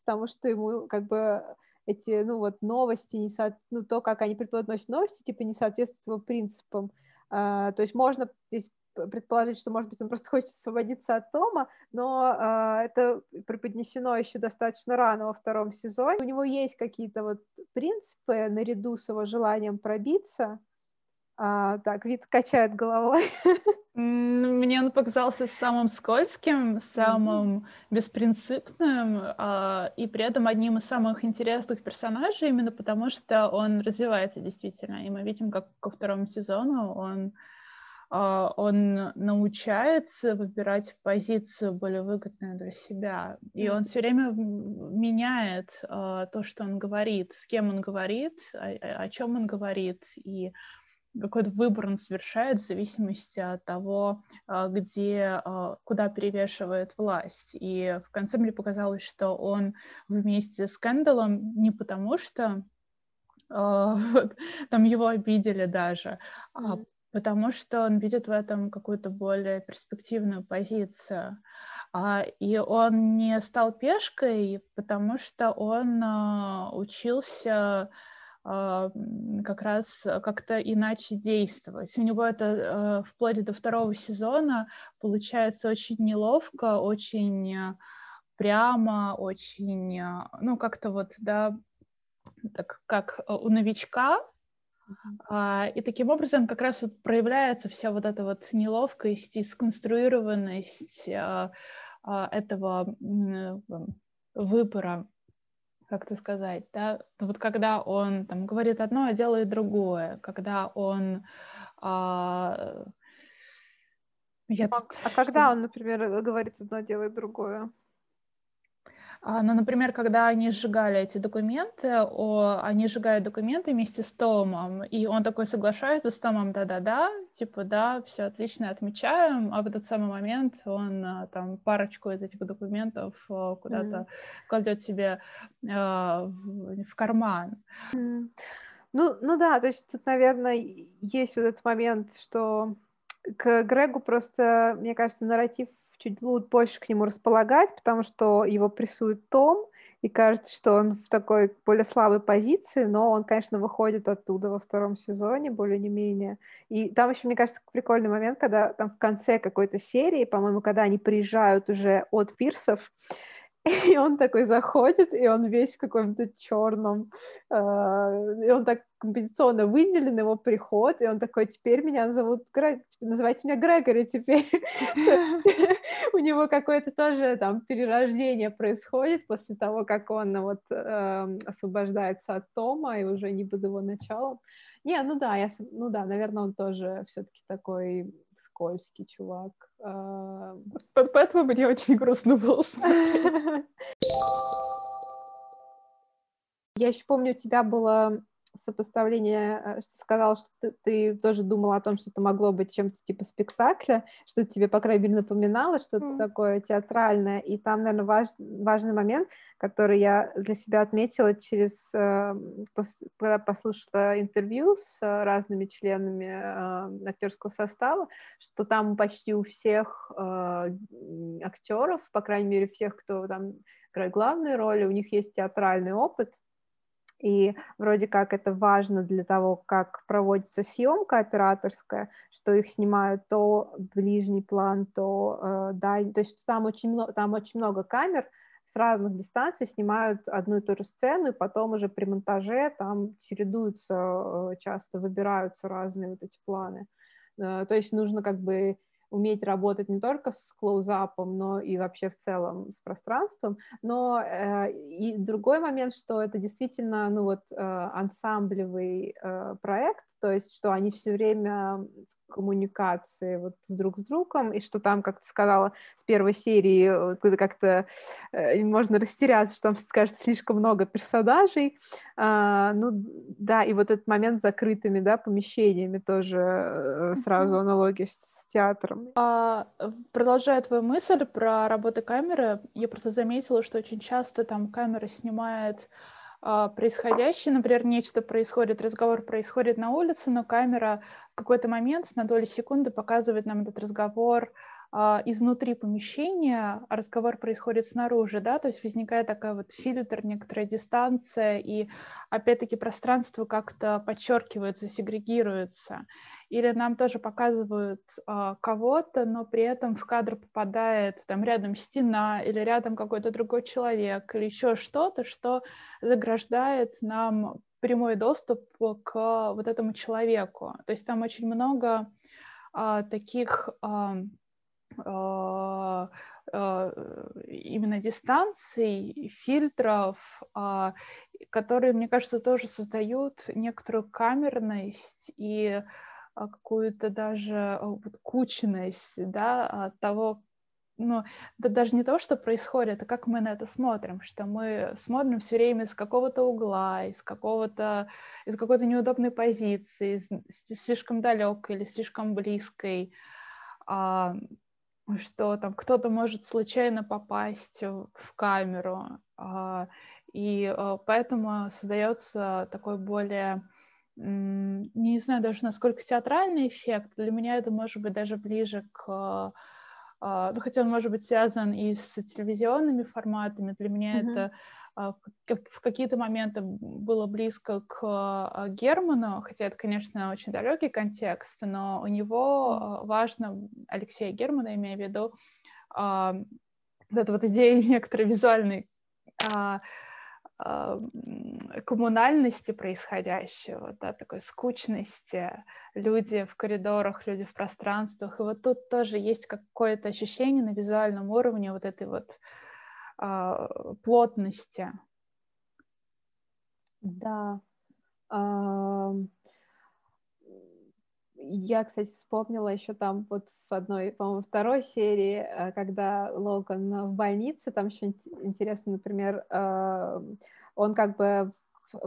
потому что ему как бы эти, ну вот, новости, не со... ну, то, как они преподносят новости, типа, не соответствует его принципам. А, то есть можно здесь предположить, что, может быть, он просто хочет освободиться от Тома, но а, это преподнесено еще достаточно рано во втором сезоне. У него есть какие-то вот принципы наряду с его желанием пробиться, а, так, вид качает головой. Мне он показался самым скользким, самым mm-hmm. беспринципным а, и при этом одним из самых интересных персонажей, именно потому что он развивается действительно. И мы видим, как ко второму сезону он, а, он научается выбирать позицию более выгодную для себя. И он все время меняет а, то, что он говорит, с кем он говорит, о, о чем он говорит. И какой-то выбор он совершает в зависимости от того, а, где, а, куда перевешивает власть. И в конце мне показалось, что он вместе с Кэндаллом не потому, что а, там его обидели даже, а потому что он видит в этом какую-то более перспективную позицию. И он не стал пешкой, потому что он учился как раз как-то иначе действовать. У него это э, вплоть до второго сезона получается очень неловко, очень э, прямо, очень, э, ну, как-то вот, да, так как у новичка, Uh-huh. И таким образом как раз вот проявляется вся вот эта вот неловкость и сконструированность этого выбора как это сказать, да, ну, вот когда он там говорит одно, а делает другое, когда он а, я а, тут... а когда он, например, говорит одно, а делает другое? А, ну, например, когда они сжигали эти документы, о, они сжигают документы вместе с Томом, и он такой соглашается с Томом, да-да-да, типа, да, все отлично, отмечаем, а в этот самый момент он а, там парочку из этих документов а, куда-то mm. кладет себе э, в, в карман. Mm. Ну, ну да, то есть тут, наверное, есть вот этот момент, что к Грегу просто, мне кажется, нарратив чуть больше к нему располагать, потому что его прессует Том, и кажется, что он в такой более слабой позиции, но он, конечно, выходит оттуда во втором сезоне, более не менее. И там еще, мне кажется, прикольный момент, когда там в конце какой-то серии, по-моему, когда они приезжают уже от пирсов, И он такой заходит, и он весь в каком-то черном, э, и он так композиционно выделен, его приход, и он такой, теперь меня зовут Грег, типа, называйте меня Грегори теперь. У него какое-то тоже там перерождение происходит после того, как он вот эм, освобождается от Тома, и уже не буду его началом. Не, ну да, я, ну да, наверное, он тоже все-таки такой скользкий чувак. А, поэтому мне очень грустно было Я еще помню, у тебя было сопоставление, э, что сказала, что ты, ты тоже думала о том, что это могло быть чем-то типа спектакля, что тебе, по крайней мере, напоминало что-то mm. такое театральное. И там, наверное, важ, важный момент, который я для себя отметила через, э, когда послушала интервью с разными членами э, актерского состава, что там почти у всех актеров, по крайней мере, всех, кто там играет главные роли, у них есть театральный опыт, и вроде как это важно для того, как проводится съемка операторская, что их снимают то ближний план, то э, дальний, то есть там очень, много, там очень много камер, с разных дистанций снимают одну и ту же сцену, и потом уже при монтаже там чередуются, э, часто выбираются разные вот эти планы. Э, то есть нужно как бы уметь работать не только с клоузапом, но и вообще в целом с пространством. Но э, и другой момент, что это действительно ну вот э, ансамблевый э, проект, то есть что они все время коммуникации вот друг с другом, и что там, как ты сказала, с первой серии как-то э, можно растеряться, что там, скажет, слишком много персонажей. А, ну, да, и вот этот момент с закрытыми, да, помещениями тоже э, сразу аналогия с, с театром. А, продолжая твою мысль про работу камеры, я просто заметила, что очень часто там камера снимает а, происходящее, например, нечто происходит, разговор происходит на улице, но камера в какой-то момент на долю секунды показывает нам этот разговор а, изнутри помещения, а разговор происходит снаружи, да, то есть возникает такая вот фильтр, некоторая дистанция, и опять-таки пространство как-то подчеркивается, сегрегируется. Или нам тоже показывают э, кого-то, но при этом в кадр попадает там рядом стена или рядом какой-то другой человек или еще что-то, что заграждает нам прямой доступ к вот этому человеку. То есть там очень много э, таких э, э, именно дистанций, фильтров, которые, мне кажется, тоже создают некоторую камерность и а, какую-то даже а, вот кучность, да, от того, ну, да даже не то, что происходит, а как мы на это смотрим, что мы смотрим все время из какого-то угла, из какого-то, из какой-то неудобной позиции, из, слишком далекой или слишком близкой, а, что там кто-то может случайно попасть в камеру, а, и а, поэтому создается такой более не знаю даже, насколько театральный эффект. Для меня это может быть даже ближе к... А, ну, хотя он может быть связан и с телевизионными форматами. Для меня mm-hmm. это а, в какие-то моменты было близко к а, Герману, хотя это, конечно, очень далекий контекст, но у него важно, Алексея Германа, имею в виду, вот эта вот идея некоторой визуальной коммунальности происходящего, да, такой скучности, люди в коридорах, люди в пространствах. И вот тут тоже есть какое-то ощущение на визуальном уровне вот этой вот а, плотности. Да. Я, кстати, вспомнила еще там вот в одной, по-моему, второй серии, э, когда Логан в больнице, там еще интересно, например, э, он как бы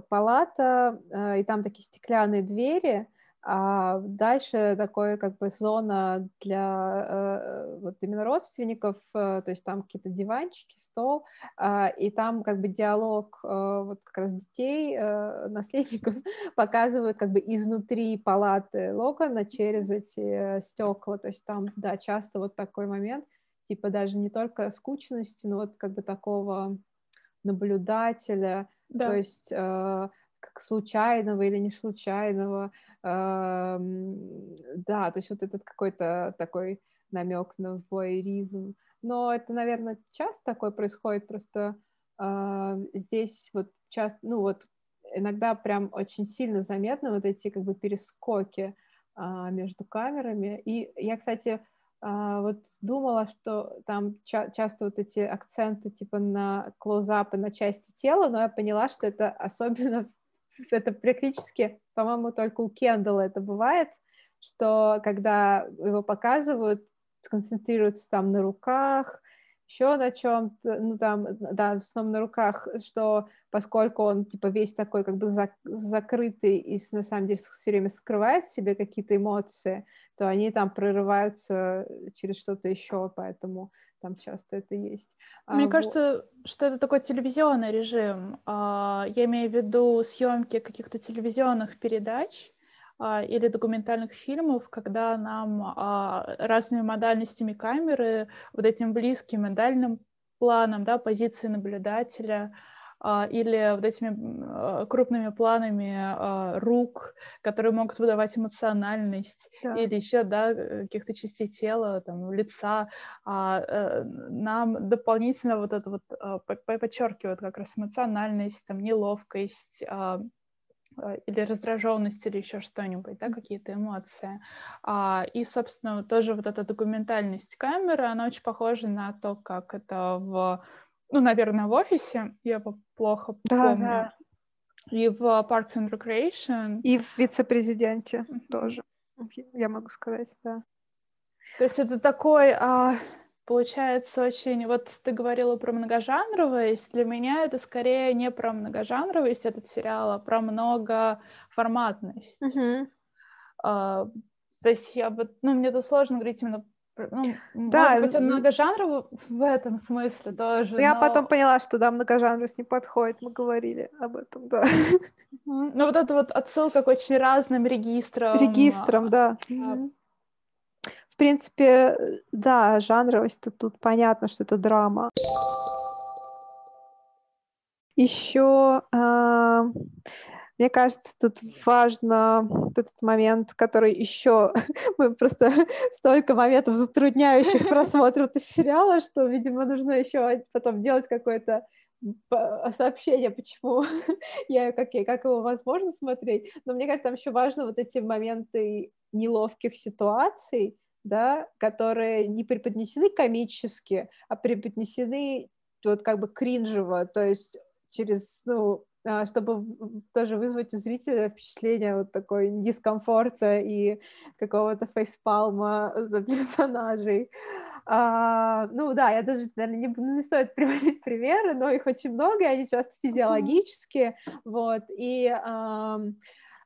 палата, э, и там такие стеклянные двери, а дальше такое как бы зона для э, вот именно родственников, э, то есть там какие-то диванчики, стол, э, и там как бы диалог э, вот как раз детей, наследников показывают как бы изнутри палаты Логана через эти стекла, то есть там, да, часто вот такой момент, типа даже не только скучности, но вот как бы такого наблюдателя, да. то есть как случайного или не случайного, э, да, то есть вот этот какой-то такой намек на воеризм. Но это, наверное, часто такое происходит, просто э, здесь вот часто, ну вот иногда прям очень сильно заметны вот эти как бы перескоки э, между камерами. И я, кстати, а, вот думала, что там ча- часто вот эти акценты типа на клоузапы на части тела, но я поняла, что это особенно, это практически, по-моему, только у Кендалла это бывает, что когда его показывают, концентрируются там на руках, еще на чем-то, ну там, да, в основном на руках, что поскольку он типа весь такой как бы зак- закрытый и на самом деле все время скрывает в себе какие-то эмоции, то они там прорываются через что-то еще, поэтому там часто это есть. А Мне а, кажется, вот... что это такой телевизионный режим. А, я имею в виду съемки каких-то телевизионных передач, а, или документальных фильмов, когда нам разными модальностями камеры, вот этим близким и дальним планом, да, позиции наблюдателя, или вот этими крупными планами рук, которые могут выдавать эмоциональность, да. или еще, да, каких-то частей тела, там, лица, э, нам дополнительно вот это вот подчеркивают как раз эмоциональность, там, неловкость, Э, или раздраженность, или еще что-нибудь, да, какие-то эмоции. А, и, собственно, тоже вот эта документальность камеры, она очень похожа на то, как это в, ну, наверное, в офисе, я плохо да, помню. Да. И в Parks and Recreation. И в вице-президенте mm-hmm. тоже. Я могу сказать, да. То есть это такой, а, получается, очень... Вот ты говорила про многожанровость. Для меня это скорее не про многожанровость этот сериал, а про многоформатность. Угу. А, то есть я бы... Ну, мне это сложно говорить именно ну, да, может быть, он многожанровый в этом смысле тоже. Я но... потом поняла, что да, многожанровость не подходит, мы говорили об этом, да. Ну, вот это вот отсылка к очень разным регистрам. Регистрам, да. Mm-hmm в принципе, да, жанровость-то тут понятно, что это драма. Еще, а, мне кажется, тут важно этот момент, который еще мы просто столько моментов затрудняющих просмотр этого сериала, что, видимо, нужно еще потом делать какое-то сообщение, почему я как, как его возможно смотреть. Но мне кажется, там еще важно вот эти моменты неловких ситуаций, да, которые не преподнесены комически, а преподнесены вот как бы кринжево, то есть через, ну, чтобы тоже вызвать у зрителя впечатление вот такой дискомфорта и какого-то фейспалма за персонажей. А, ну да, я даже, наверное, не, не стоит приводить примеры, но их очень много, и они часто физиологические, вот, и а,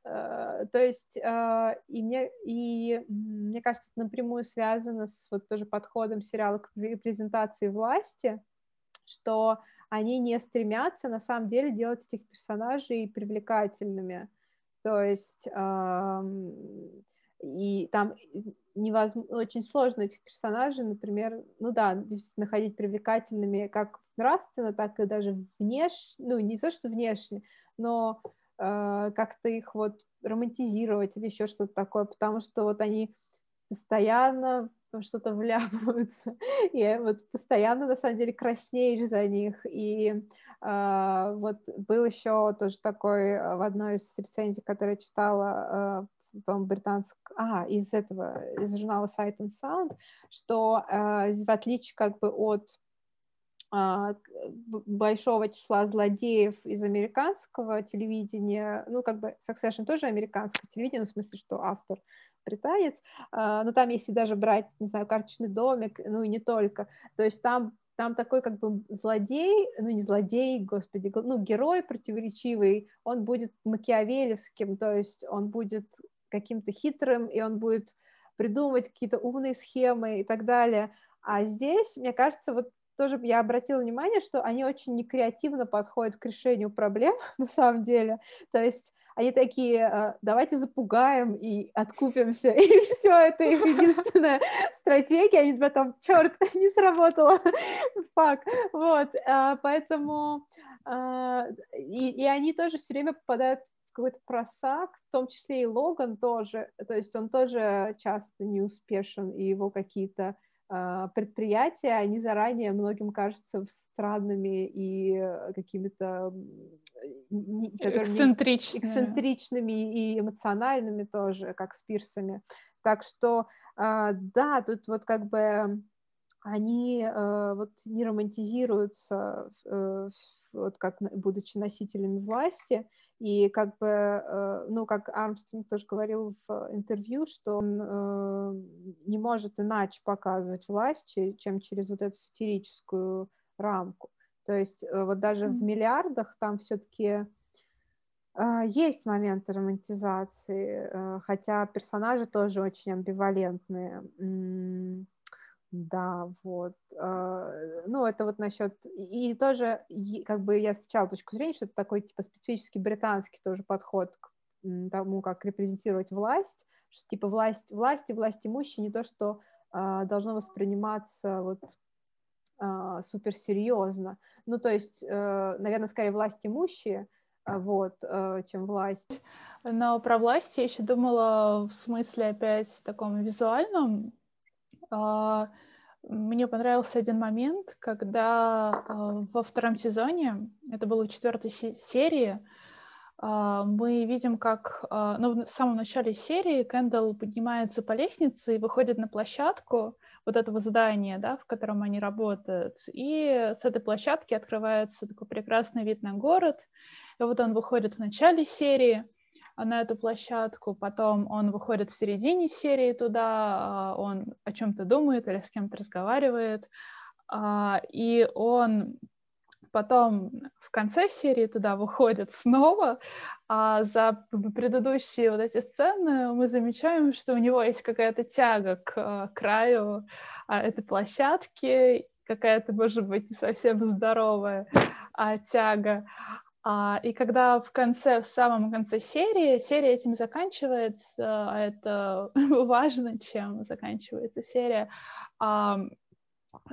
то есть, а, и мне, и мне кажется, это напрямую связано с вот тоже подходом сериала к репрезентации власти, что они не стремятся на самом деле делать этих персонажей привлекательными. То есть и там невозможно, очень сложно этих персонажей, например, ну да, находить привлекательными как нравственно, так и даже внешне, ну не то, что внешне, но Э, как-то их вот романтизировать или еще что-то такое, потому что вот они постоянно что-то вляпываются, и вот постоянно, на самом деле, краснеешь за них, и э, вот был еще тоже такой э, в одной из рецензий, которую я читала, э, по-моему, британск... а, из этого, из журнала Sight and Sound, что э, в отличие как бы от а, большого числа злодеев из американского телевидения, ну, как бы Succession тоже американское телевидение, в смысле, что автор британец, а, но там, если даже брать, не знаю, карточный домик, ну, и не только, то есть там там такой как бы злодей, ну не злодей, господи, ну герой противоречивый, он будет макиавелевским, то есть он будет каким-то хитрым, и он будет придумывать какие-то умные схемы и так далее. А здесь, мне кажется, вот тоже я обратила внимание, что они очень некреативно подходят к решению проблем, на самом деле. То есть они такие, «А, давайте запугаем и откупимся, и все, это их единственная стратегия, они потом, черт, не сработало, фак, вот, а, поэтому, а, и, и они тоже все время попадают в какой-то просак, в том числе и Логан тоже, то есть он тоже часто не успешен, и его какие-то предприятия, они заранее многим кажутся странными и э, какими-то эксцентричными. эксцентричными и эмоциональными тоже, как с пирсами. Так что, а, да, тут вот как бы они э, вот не романтизируются, э, вот как будучи носителями власти, и как бы, э, ну, как Армстронг тоже говорил в интервью, что он э, не может иначе показывать власть, чем через вот эту сатирическую рамку. То есть э, вот даже mm-hmm. в миллиардах там все-таки есть моменты романтизации, хотя персонажи тоже очень амбивалентные. Да, вот. А, ну, это вот насчет... И тоже, как бы я встречала точку зрения, что это такой, типа, специфический британский тоже подход к тому, как репрезентировать власть, что, типа, власть, власть и власть имущие не то, что а, должно восприниматься вот а, суперсерьезно. Ну, то есть, э, наверное, скорее власть имущие, вот, э, чем власть. Но про власть я еще думала в смысле опять таком визуальном, мне понравился один момент, когда а, во втором сезоне, это было в четвертой серии, а, мы видим, как ну, в самом начале серии Кэндалл поднимается по лестнице и выходит на площадку вот этого здания, да, в котором они работают. И с этой площадки открывается такой прекрасный вид на город. И вот он выходит в начале серии, на эту площадку, потом он выходит в середине серии туда, он о чем-то думает или с кем-то разговаривает, и он потом в конце серии туда выходит снова, а за предыдущие вот эти сцены мы замечаем, что у него есть какая-то тяга к краю а, этой площадки, какая-то, может быть, не совсем здоровая а, тяга. А, и когда в конце, в самом конце серии, серия этим заканчивается, а это важно, чем заканчивается серия, а,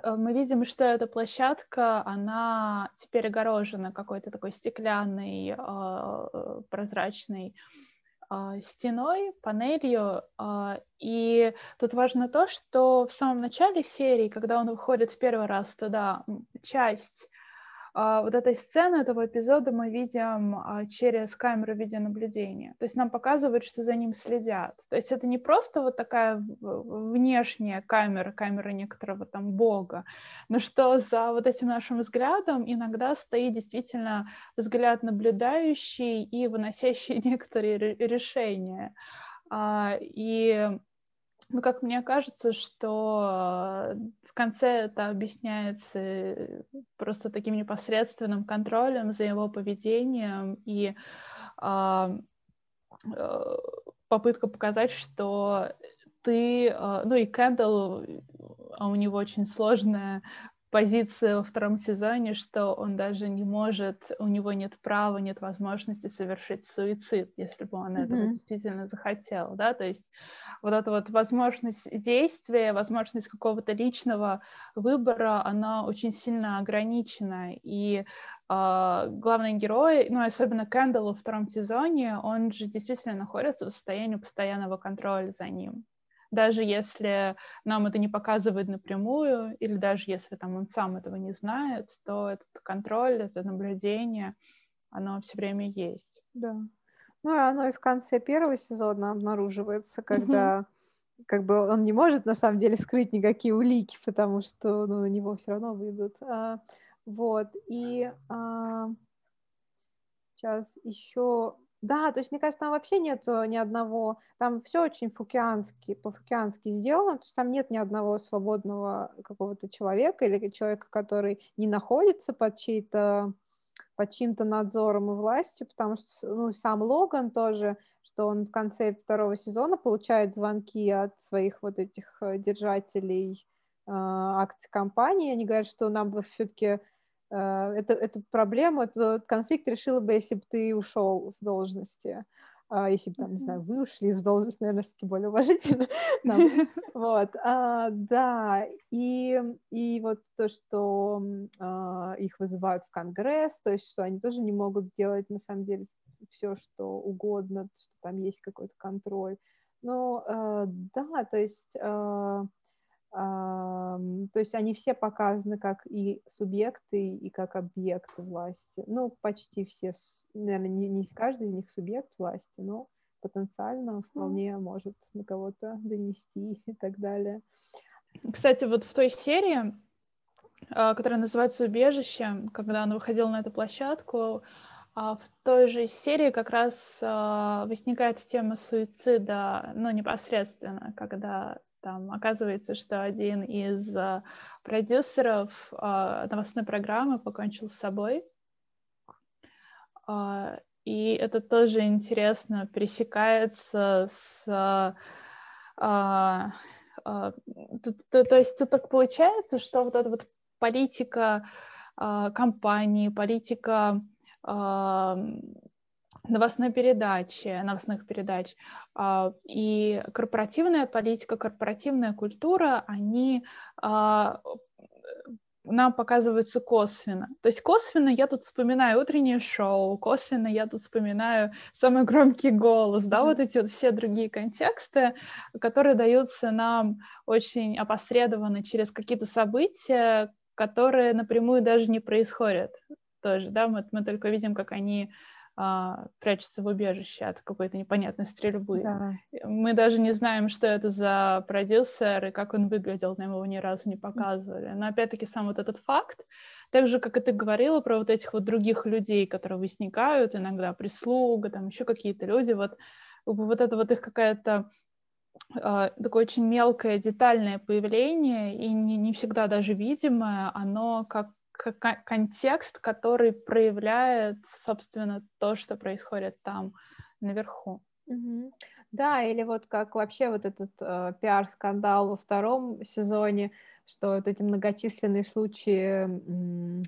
Э, мы видим, что эта площадка, она теперь огорожена какой-то такой стеклянной, э, прозрачной стеной, панелью. И тут важно то, что в самом начале серии, когда он выходит в первый раз туда, часть вот этой сцены, этого эпизода мы видим а, через камеру видеонаблюдения. То есть нам показывают, что за ним следят. То есть это не просто вот такая внешняя камера, камера некоторого там бога, но что за вот этим нашим взглядом иногда стоит действительно взгляд наблюдающий и выносящий некоторые решения. А, и ну, как мне кажется, что конце это объясняется э, просто таким непосредственным контролем за его поведением и а, э, попытка показать, что ты, э, ну и Кэндалл, а у него очень сложная позиция во втором сезоне, что он даже не может, у него нет права, нет возможности совершить суицид, если бы он mm-hmm. этого действительно захотел, да, то есть вот эта вот возможность действия, возможность какого-то личного выбора, она очень сильно ограничена, и Uh, главный герой, ну, особенно Кэндалл во втором сезоне, он же действительно находится в состоянии постоянного контроля за ним даже если нам это не показывают напрямую, или даже если там он сам этого не знает, то этот контроль, это наблюдение, оно все время есть. Да. Ну, и оно и в конце первого сезона обнаруживается, когда mm-hmm. как бы он не может на самом деле скрыть никакие улики, потому что ну, на него все равно выйдут. А, вот. И а, сейчас еще да, то есть, мне кажется, там вообще нет ни одного, там все очень фукиански, по-фукиански сделано, то есть там нет ни одного свободного какого-то человека или человека, который не находится под чьей-то под чьим-то надзором и властью, потому что ну, сам Логан тоже, что он в конце второго сезона получает звонки от своих вот этих э, держателей э, акций компании, они говорят, что нам бы все-таки Э, это, эту проблему, этот конфликт решила бы, если бы ты ушел с должности. А если бы, там, не знаю, вы ушли с должности, наверное, все-таки более уважительно. Вот, а, да, и, и вот то, что а, их вызывают в Конгресс, то есть, что они тоже не могут делать, на самом деле, все, что угодно, что там есть какой-то контроль. Ну, э, да, то есть то есть они все показаны как и субъекты, и как объекты власти. Ну, почти все, наверное, не, не каждый из них субъект власти, но потенциально вполне mm. может на кого-то донести и так далее. Кстати, вот в той серии, а, которая называется «Убежище», когда он выходил на эту площадку, а, в той же серии как раз а, возникает тема суицида, ну, непосредственно, когда там оказывается, что один из uh, продюсеров uh, новостной программы покончил с собой. Uh, и это тоже интересно пересекается с... То, то, то есть тут так получается, что вот эта вот политика компании, политика новостной передачи, новостных передач. А, и корпоративная политика, корпоративная культура, они а, нам показываются косвенно. То есть косвенно я тут вспоминаю утреннее шоу, косвенно я тут вспоминаю самый громкий голос, да, mm-hmm. вот эти вот все другие контексты, которые даются нам очень опосредованно через какие-то события, которые напрямую даже не происходят тоже, да, мы, мы только видим, как они а, прячется в убежище от какой-то непонятной стрельбы. Да. Мы даже не знаем, что это за продюсер и как он выглядел, нам его ни разу не показывали. Но опять-таки сам вот этот факт Так же, как и ты говорила про вот этих вот других людей, которые возникают, иногда прислуга, там еще какие-то люди, вот, вот это вот их какая-то э, такое очень мелкое, детальное появление, и не, не всегда даже видимое, оно как контекст, который проявляет, собственно, то, что происходит там наверху. Mm-hmm. Да, или вот как вообще вот этот э, пиар-скандал во втором сезоне, что вот эти многочисленные случаи м,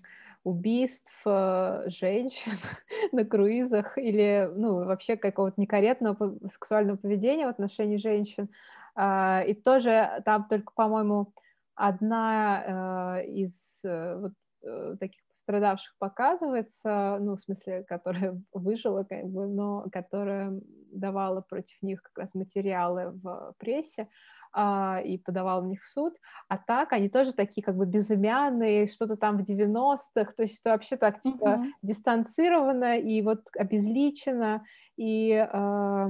убийств э, женщин на круизах или, ну, вообще какого-то некорректного сексуального поведения в отношении женщин. Э, и тоже там только, по-моему, одна э, из э, вот таких пострадавших показывается, ну, в смысле, которая выжила, как бы, но которая давала против них как раз материалы в прессе а, и подавала в них в суд, а так они тоже такие как бы безымянные, что-то там в 90-х, то есть это вообще так типа uh-huh. дистанцировано и вот обезличено, и э,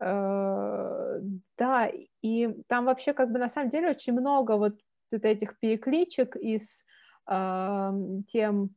э, да, и там вообще как бы на самом деле очень много вот, вот этих перекличек из э, тем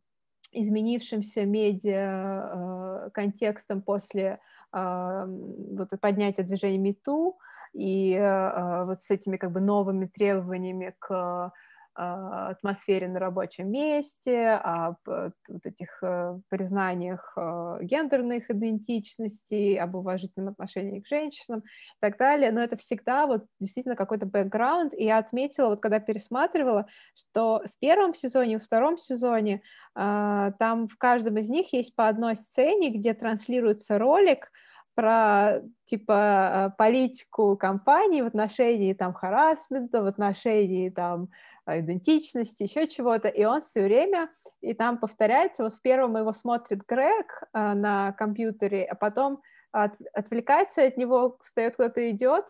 изменившимся медиа э, контекстом после вот, поднятия движения МИТУ и э, вот с этими как бы новыми требованиями к атмосфере на рабочем месте, об вот этих э, признаниях э, гендерных идентичностей, об уважительном отношении к женщинам и так далее. Но это всегда вот действительно какой-то бэкграунд. И я отметила, вот когда пересматривала, что в первом сезоне, во втором сезоне а, там в каждом из них есть по одной сцене, где транслируется ролик, про типа э, политику компании в отношении там харасмента, в отношении там а, идентичности, еще чего-то, и он все время, и там повторяется, вот в первом его смотрит Грег а, на компьютере, а потом от, отвлекается от него, встает кто-то идет,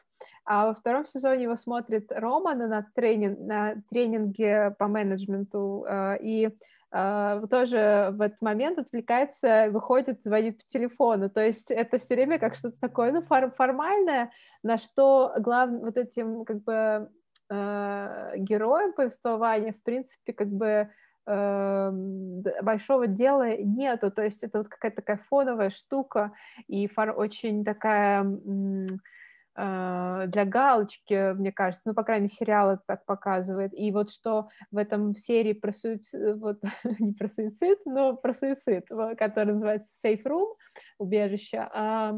а во втором сезоне его смотрит Роман на, тренинг, на тренинге по менеджменту, а, и тоже в этот момент отвлекается, выходит, звонит по телефону. То есть это все время как что-то такое, ну, формальное, на что главным вот этим как бы э, героем повествования, в принципе, как бы э, большого дела нету, то есть это вот какая-то такая фоновая штука и фор очень такая э, для галочки, мне кажется, ну, по крайней мере, сериал это так показывает, и вот что в этом серии про суицид, вот, не про суицид, но про суицид, который называется Safe Room, убежище, э,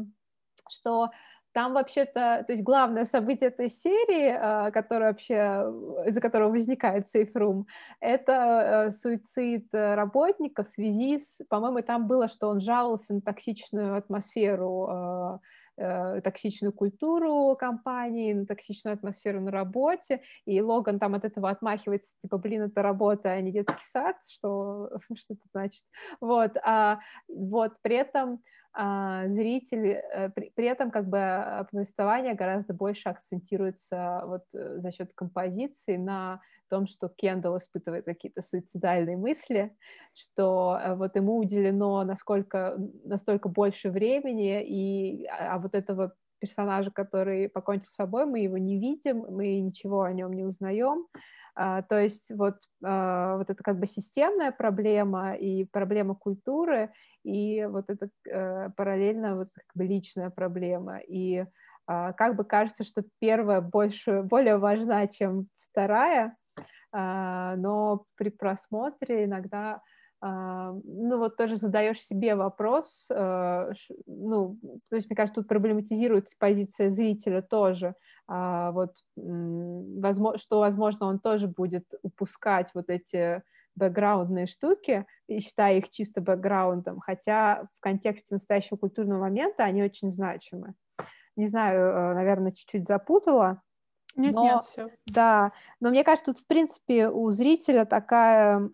что там вообще-то, то есть главное событие этой серии, а, которое вообще, из-за которого возникает Room, это э, суицид работника в связи с, по-моему, там было, что он жаловался на токсичную атмосферу а, э, токсичную культуру компании, на токсичную атмосферу на работе, и Логан там от этого отмахивается, типа, блин, это работа, а не детский сад, что, что это значит, вот, а, вот, при этом зритель, э, при, при этом как бы а, повествование гораздо больше акцентируется вот э, за счет композиции на том, что Кендалл испытывает какие-то суицидальные мысли, что э, вот ему уделено насколько, настолько больше времени, и, а, а вот этого персонажа, который покончил с собой, мы его не видим, мы ничего о нем не узнаем, а, то есть вот, а, вот это как бы системная проблема и проблема культуры, и вот это э, параллельно вот как бы личная проблема. И а, как бы кажется, что первая больше, более важна, чем вторая, но при просмотре иногда ну вот тоже задаешь себе вопрос, э, ну, то есть, мне кажется, тут проблематизируется позиция зрителя тоже, вот, что, возможно, он тоже будет упускать вот эти бэкграундные штуки, и считая их чисто бэкграундом, хотя в контексте настоящего культурного момента они очень значимы. Не знаю, наверное, чуть-чуть запутала, нет, но, нет, все. Да, но мне кажется, тут, в принципе, у зрителя такая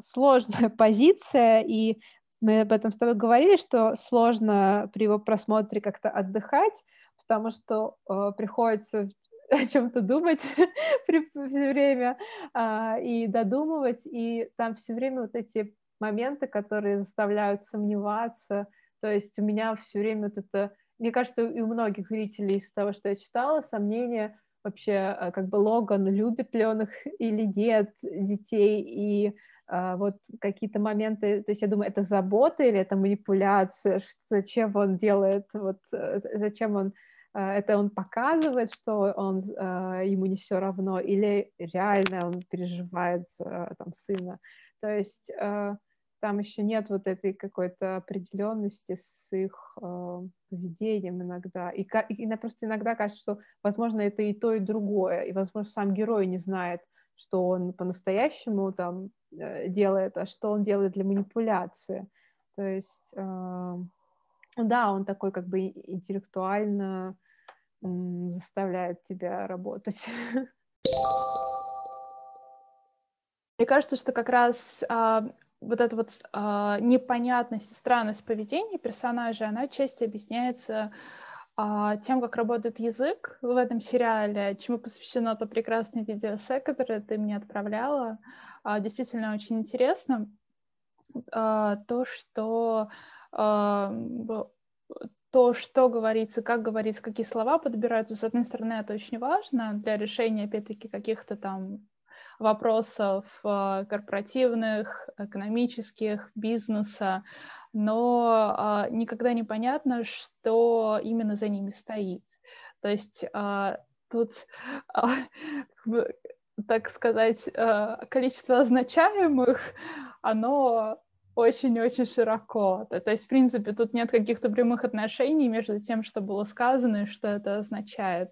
сложная позиция, и мы об этом с тобой говорили, что сложно при его просмотре как-то отдыхать, потому что э, приходится о чем-то думать все время э, и додумывать, и там все время вот эти моменты, которые заставляют сомневаться, то есть у меня все время вот это мне кажется, и у многих зрителей из того, что я читала, сомнения вообще, э, как бы Логан, любит ли он их или нет, детей, и а, вот какие-то моменты, то есть я думаю, это забота или это манипуляция, что, зачем он делает, вот э, зачем он а, это он показывает, что он, а, ему не все равно, или реально он переживает за там, сына. То есть там еще нет вот этой какой-то определенности с их поведением иногда. И, и просто иногда кажется, что, возможно, это и то, и другое. И, возможно, сам герой не знает, что он по-настоящему там э, делает, а что он делает для манипуляции. То есть, э, да, он такой как бы интеллектуально э, заставляет тебя работать. Мне кажется, что как раз а, вот эта вот а, непонятность и странность поведения персонажа, она отчасти объясняется а, тем, как работает язык в этом сериале, чему посвящено то прекрасное видеосе, которое ты мне отправляла. А, действительно очень интересно а, то, что а, то, что говорится, как говорится, какие слова подбираются, с одной стороны, это очень важно для решения, опять-таки, каких-то там вопросов а, корпоративных, экономических, бизнеса, но а, никогда не понятно, что именно за ними стоит. То есть а, тут, так сказать, количество означаемых, оно очень-очень широко. То есть, в принципе, тут нет каких-то прямых отношений между тем, что было сказано и что это означает.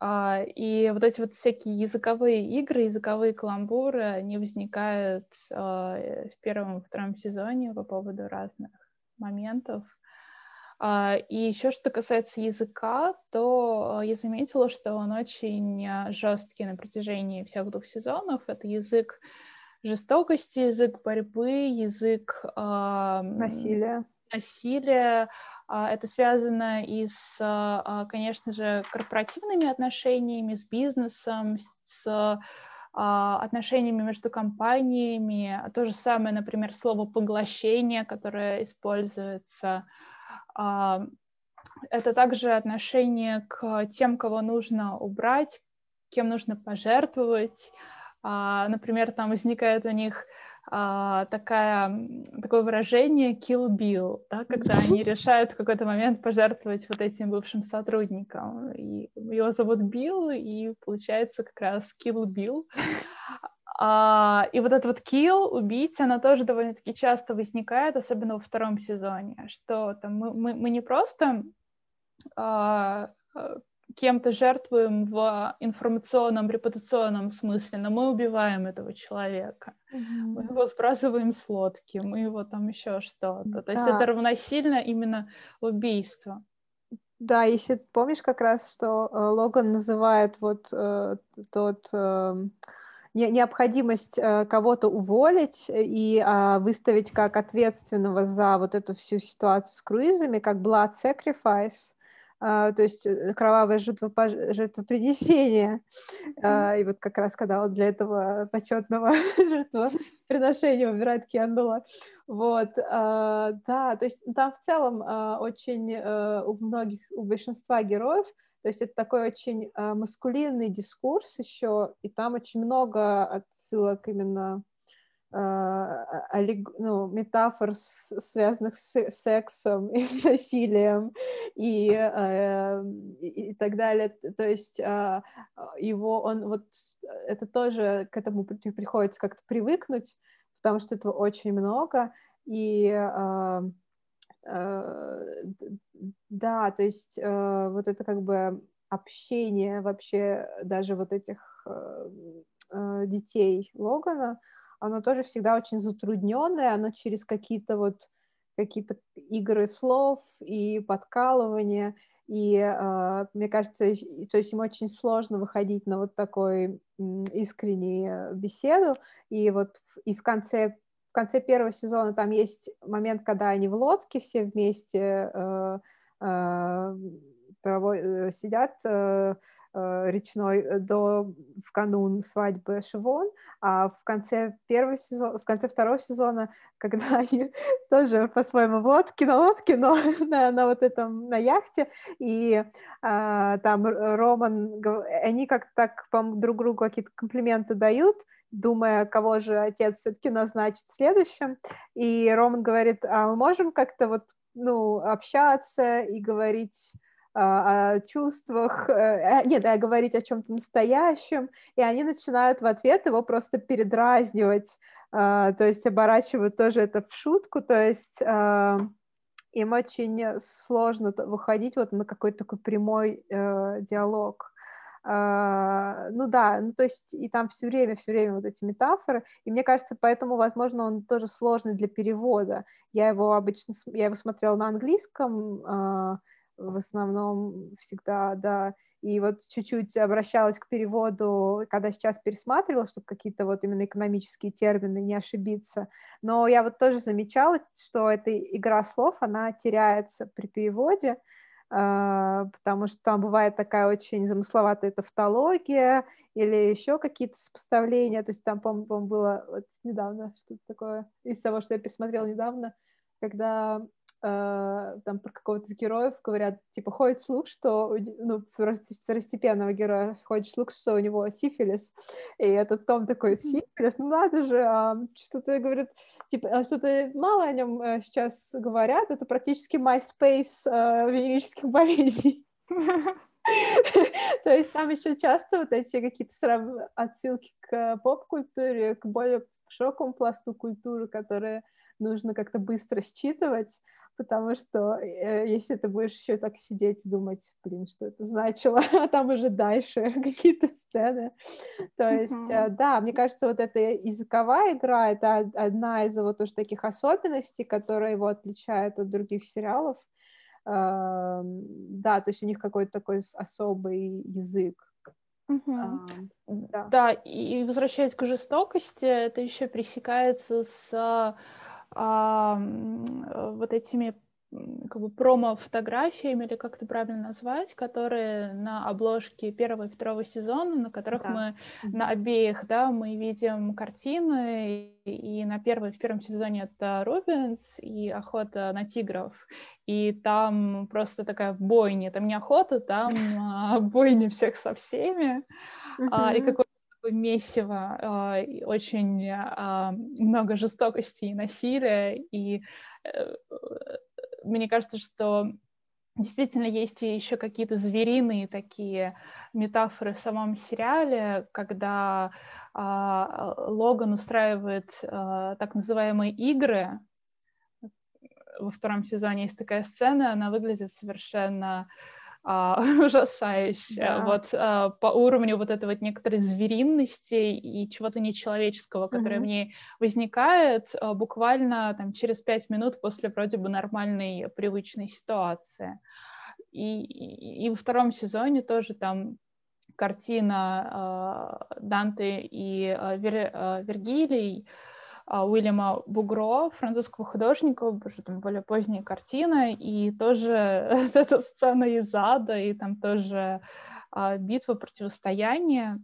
А, и вот эти вот всякие языковые игры, языковые каламбуры, они возникают а, в первом и втором сезоне по поводу разных моментов. А, и еще что касается языка, то я заметила, что он очень жесткий на протяжении всех двух сезонов. Это язык жестокости, язык борьбы, язык насилия. насилия, это связано и с, а, конечно же, корпоративными отношениями, с бизнесом, с а, отношениями между компаниями. То же самое, например, слово «поглощение», которое используется. Это также отношение к тем, кого нужно убрать, кем нужно пожертвовать. Например, там возникает у них а, такая, такое выражение kill Bill, да, когда они решают в какой-то момент пожертвовать вот этим бывшим сотрудникам. И его зовут Билл, и получается как раз kill Bill. А, и вот этот вот kill, убить, она тоже довольно-таки часто возникает, особенно во втором сезоне, что там мы, мы, мы не просто а, кем-то жертвуем в информационном, репутационном смысле, но мы убиваем этого человека. Mm-hmm. Мы его сбрасываем с лодки, мы его там еще что-то. Да. То есть это равносильно именно убийству. Да, если помнишь как раз, что э, Логан называет вот э, тот э, необходимость э, кого-то уволить и э, выставить как ответственного за вот эту всю ситуацию с круизами, как blood sacrifice, а, то есть э, кровавое жертвопринесение. Mm-hmm. И вот как раз когда он для этого почетного жертвоприношения выбирает Кендала. Вот, а, да, то есть там в целом очень э, у многих, у большинства героев то есть это такой очень маскулинный дискурс еще, и там очень много отсылок именно а, ну, метафор, связанных с сексом и с насилием и, э, и, так далее. То есть а, его, он вот, это тоже к этому приходится как-то привыкнуть, потому что этого очень много, и а, да, то есть вот это как бы общение вообще даже вот этих э, детей Логана, оно тоже всегда очень затрудненное, оно через какие-то вот какие-то игры слов и подкалывания, и э, мне кажется, то есть им очень сложно выходить на вот такой искреннюю беседу, и вот и в конце в конце первого сезона там есть момент, когда они в лодке все вместе э, э, сидят Э, речной э, до в канун свадьбы Шивон, а в конце первого сезона, в конце второго сезона, когда они тоже по-своему в лодке, на лодке, но на, на вот этом, на яхте, и а, там Роман, они как так друг другу какие-то комплименты дают, думая, кого же отец все-таки назначит следующим, и Роман говорит, а мы можем как-то вот, ну, общаться и говорить о чувствах, э, э, нет, а говорить о чем-то настоящем, и они начинают в ответ его просто передразнивать, а, то есть оборачивают тоже это в шутку, то есть а, им очень сложно выходить вот на какой-то такой прямой э, диалог. Ну да, ну то есть и там все время, все время вот эти метафоры, и мне кажется, поэтому, возможно, он тоже сложный для перевода. Я его обычно, я его смотрела на английском, в основном всегда, да, и вот чуть-чуть обращалась к переводу, когда сейчас пересматривала, чтобы какие-то вот именно экономические термины не ошибиться, но я вот тоже замечала, что эта игра слов, она теряется при переводе, Uh, потому что там бывает такая очень замысловатая тавтология или еще какие-то сопоставления, то есть там, по-моему, было вот недавно что-то такое, из того, что я пересмотрела недавно, когда э, там про какого-то героев говорят, типа, ходит слух, что, ну, второстепенного героя ходит слух, что у него сифилис, и этот Том такой, сифилис, ну надо же, а что-то, говорит, типа, а что-то мало о нем э, сейчас говорят, это практически MySpace э, венерических болезней. То есть там еще часто вот эти какие-то отсылки к поп-культуре, к более широкому пласту культуры, которые нужно как-то быстро считывать, потому что э, если ты будешь еще так сидеть и думать, блин, что это значило, а там уже дальше какие-то сцены. То есть, mm-hmm. э, да, мне кажется, вот эта языковая игра — это одна из вот уж таких особенностей, которая его отличает от других сериалов. Э, да, то есть у них какой-то такой особый язык. Угу. А, да. да, и возвращаясь к жестокости, это еще пресекается с а, вот этими как бы промо-фотографиями, или как это правильно назвать, которые на обложке первого и второго сезона, на которых да. мы на обеих, да, мы видим картины, и на первой, в первом сезоне это Рубинс и охота на тигров, и там просто такая бойня, там не охота, там а, бойня всех со всеми, а, и какой месиво, а, очень а, много жестокости и насилия, и э, мне кажется, что действительно есть еще какие-то звериные такие метафоры в самом сериале, когда а, Логан устраивает так называемые игры. Во втором сезоне есть такая сцена, она выглядит совершенно а, ужасающая. Да. Вот а, по уровню вот этой вот некоторой зверинности и чего-то нечеловеческого, которое mm-hmm. в ней возникает а, буквально там через пять минут после вроде бы нормальной привычной ситуации. И, и, и во втором сезоне тоже там картина э, Данте и э, Вер, э, Вергилий, а, Уильяма Бугро, французского художника, уже там более поздняя картина, и тоже эта сцена из ада, и там тоже а, битва, противостояние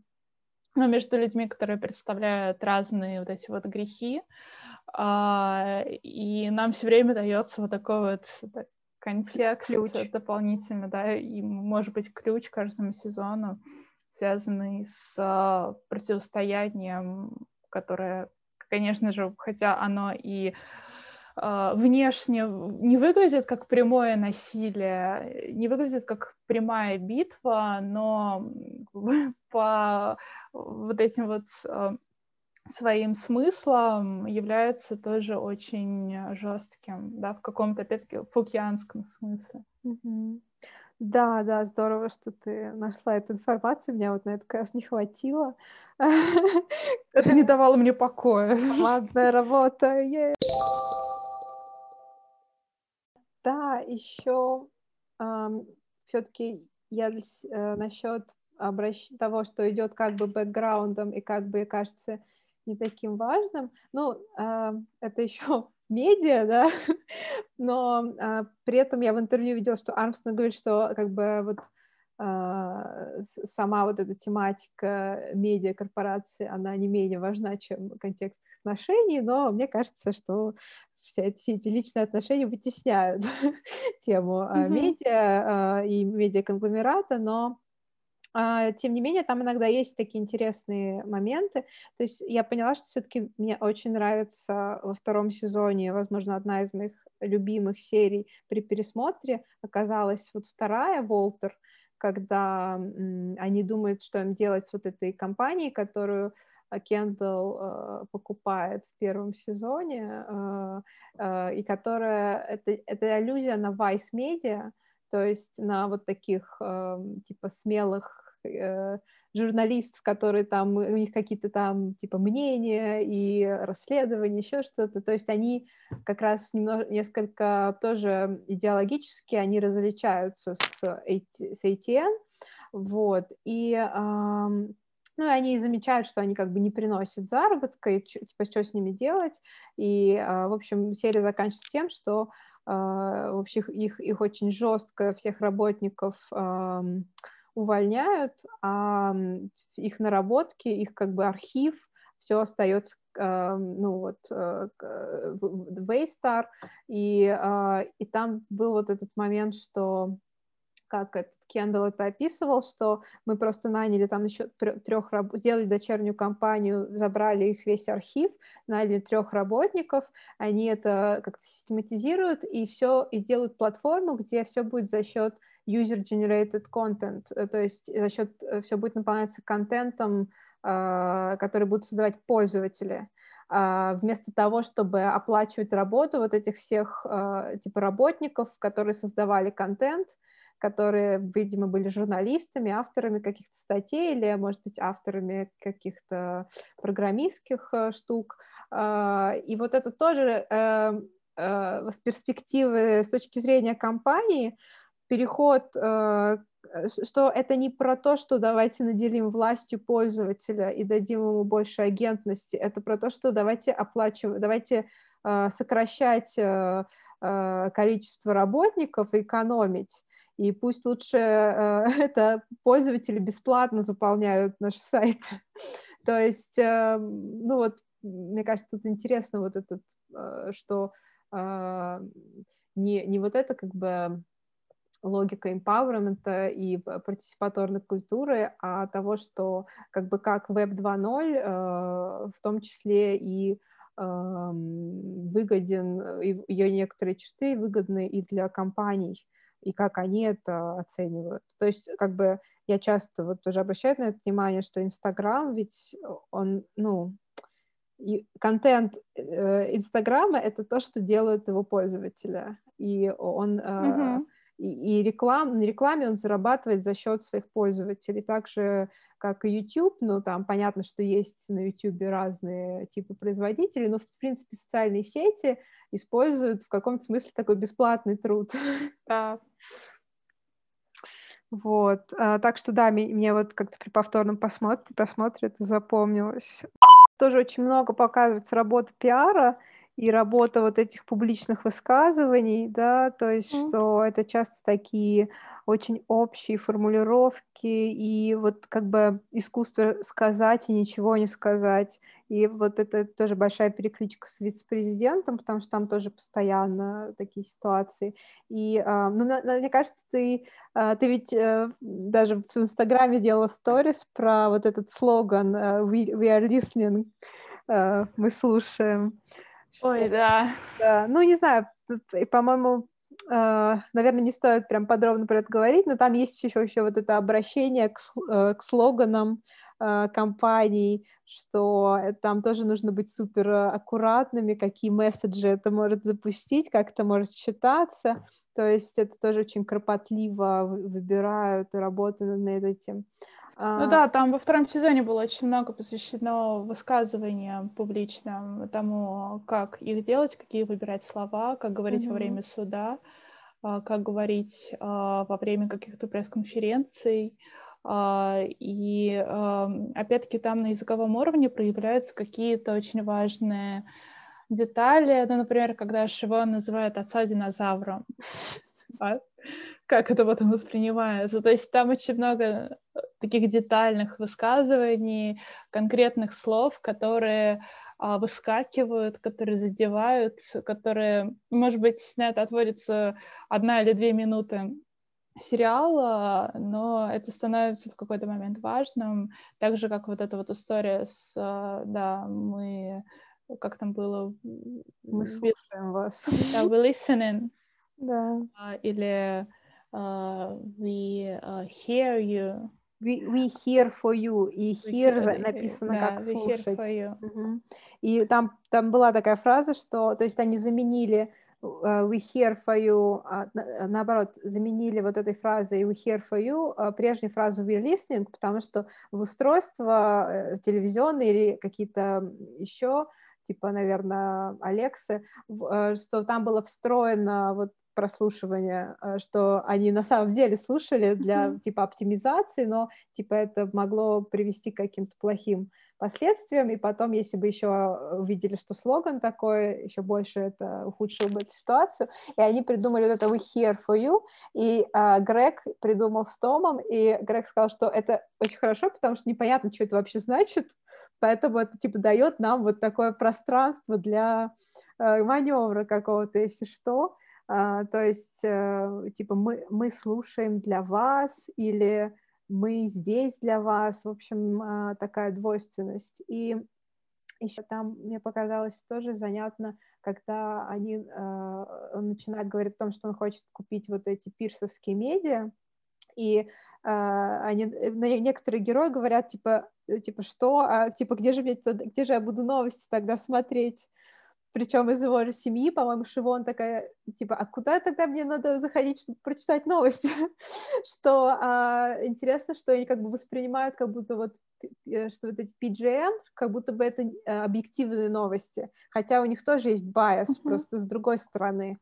но ну, между людьми, которые представляют разные вот эти вот грехи, а, и нам все время дается вот такой вот контекст ключ. дополнительно, да, и может быть ключ каждому сезону, связанный с противостоянием, которое конечно же, хотя оно и э, внешне не выглядит как прямое насилие, не выглядит как прямая битва, но по вот этим вот э, своим смыслом является тоже очень жестким, да, в каком-то, опять-таки, фукианском смысле. Mm-hmm. Да, да, здорово, что ты нашла эту информацию. Меня вот на это как раз не хватило. Это не давало мне покоя. Командная работа. Да, еще все-таки я э, насчет обращ... того, что идет как бы бэкграундом и как бы кажется не таким важным. Ну, э, это еще медиа, да, но а, при этом я в интервью видела, что Армстронг говорит, что как бы вот а, сама вот эта тематика медиа корпорации, она не менее важна, чем контекст отношений, но мне кажется, что все, все эти личные отношения вытесняют тему mm-hmm. медиа и медиаконгломерата, но а, тем не менее, там иногда есть такие интересные моменты. То есть я поняла, что все-таки мне очень нравится во втором сезоне, возможно, одна из моих любимых серий при пересмотре оказалась вот вторая Волтер, когда они думают, что им делать с вот этой компанией, которую Кендалл э, покупает в первом сезоне, э, э, и которая это, это аллюзия на Vice Media, то есть на вот таких э, типа смелых э, журналистов, которые там, у них какие-то там типа мнения и расследования, еще что-то. То есть они как раз немного, несколько тоже идеологически, они различаются с, с ATN, вот, и э, ну, и они замечают, что они как бы не приносят заработка, и типа, что с ними делать. И, э, в общем, серия заканчивается тем, что а, вообще их, их очень жестко, всех работников увольняют, а их наработки, их как бы архив, все остается, ну вот, э, в Waystar, и, а, и там был вот этот момент, что как этот Кендалл это описывал, что мы просто наняли там еще трех, сделали дочернюю компанию, забрали их весь архив, наняли трех работников, они это как-то систематизируют и все, и делают платформу, где все будет за счет user-generated content, э, то есть за счет, э, все будет наполняться контентом, который будут создавать пользователи а, вместо того, чтобы оплачивать работу вот этих всех типа работников, которые создавали контент, которые, видимо, были журналистами, авторами каких-то статей или, может быть, авторами каких-то программистских э, штук. А, и вот это тоже э, э, с перспективы, с точки зрения компании, переход, что это не про то, что давайте наделим властью пользователя и дадим ему больше агентности, это про то, что давайте оплачивать, давайте сокращать количество работников и экономить и пусть лучше э, это пользователи бесплатно заполняют наш сайт. То есть, э, ну вот, мне кажется, тут интересно вот этот, э, что э, не, не вот это как бы логика empowerment и партиципаторной культуры, а того, что как бы как Web 2.0 э, в том числе и выгоден, ее некоторые черты выгодны и для компаний, и как они это оценивают. То есть, как бы я часто вот тоже обращаю на это внимание, что Инстаграм, ведь он, ну, и контент э, Инстаграма это то, что делают его пользователи, и он mm-hmm и, реклам, на рекламе он зарабатывает за счет своих пользователей, так же, как и YouTube, ну, там понятно, что есть на YouTube разные типы производителей, но, в принципе, социальные сети используют в каком-то смысле такой бесплатный труд. Да. Вот, а, так что да, мне, вот как-то при повторном просмотре, просмотре это запомнилось. Тоже очень много показывается работа пиара, и работа вот этих публичных высказываний, да, то есть, mm. что это часто такие очень общие формулировки и вот как бы искусство сказать и ничего не сказать. И вот это тоже большая перекличка с вице-президентом, потому что там тоже постоянно такие ситуации. И, э, ну, мне кажется, ты, э, ты ведь э, даже в Инстаграме делала сторис про вот этот слоган we, we are listening, мы слушаем. Что, Ой, да. да. Ну, не знаю, по-моему, э, наверное, не стоит прям подробно про это говорить, но там есть еще, еще вот это обращение к, э, к слоганам э, компаний, что там тоже нужно быть супер аккуратными, какие месседжи это может запустить, как это может считаться. То есть это тоже очень кропотливо выбирают и работают над этим. Ну а. да, там во втором сезоне было очень много посвящено высказываниям публичным, тому, как их делать, какие выбирать слова, как говорить mm-hmm. во время суда, а, как говорить а, во время каких-то пресс-конференций. И опять-таки там на языковом уровне проявляются какие-то очень важные детали, ну, например, когда Шивон называет отца динозавром, как это потом воспринимается. То есть там очень много таких детальных высказываний, конкретных слов, которые а, выскакивают, которые задевают, которые, может быть, на это отводится одна или две минуты сериала, но это становится в какой-то момент важным, так же, как вот эта вот история с, а, да, мы, как там было? Мы слушаем вас. Да, we listening. Да. Uh, или uh, we uh, hear you. We, we here for you. И here hear, написано да, как слушать. Угу. И там, там была такая фраза, что, то есть они заменили we here for you, наоборот, заменили вот этой фразой we here for you прежнюю фразу we're listening, потому что в устройства э, телевизионные или какие-то еще типа, наверное, Алексы, э, что там было встроено вот прослушивания, э, что они на самом деле слушали для mm-hmm. типа оптимизации, но типа это могло привести к каким-то плохим последствиям, и потом, если бы еще увидели, что слоган такой, еще больше это ухудшило бы ситуацию, и они придумали вот это «We here for you», и а, Грег придумал с Томом, и Грег сказал, что это очень хорошо, потому что непонятно, что это вообще значит, поэтому это типа дает нам вот такое пространство для э, маневра какого-то, если что, то есть, э, типа, мы, мы слушаем для вас или мы здесь для вас, в общем, а, такая двойственность. И еще там мне показалось тоже занятно, когда они, а, он говорить о том, что он хочет купить вот эти пирсовские медиа, и они, э, некоторые герои говорят, типа, э, типа, что, а, типа, где же, мне, где же я буду новости тогда смотреть? Причем из его же семьи, по-моему, Шивон такая, типа, а куда тогда мне надо заходить, чтобы прочитать новости? что а, интересно, что они как бы воспринимают, как будто вот э, что вот эти PGM, как будто бы это а, объективные новости, хотя у них тоже есть байс, uh-huh. просто с другой стороны.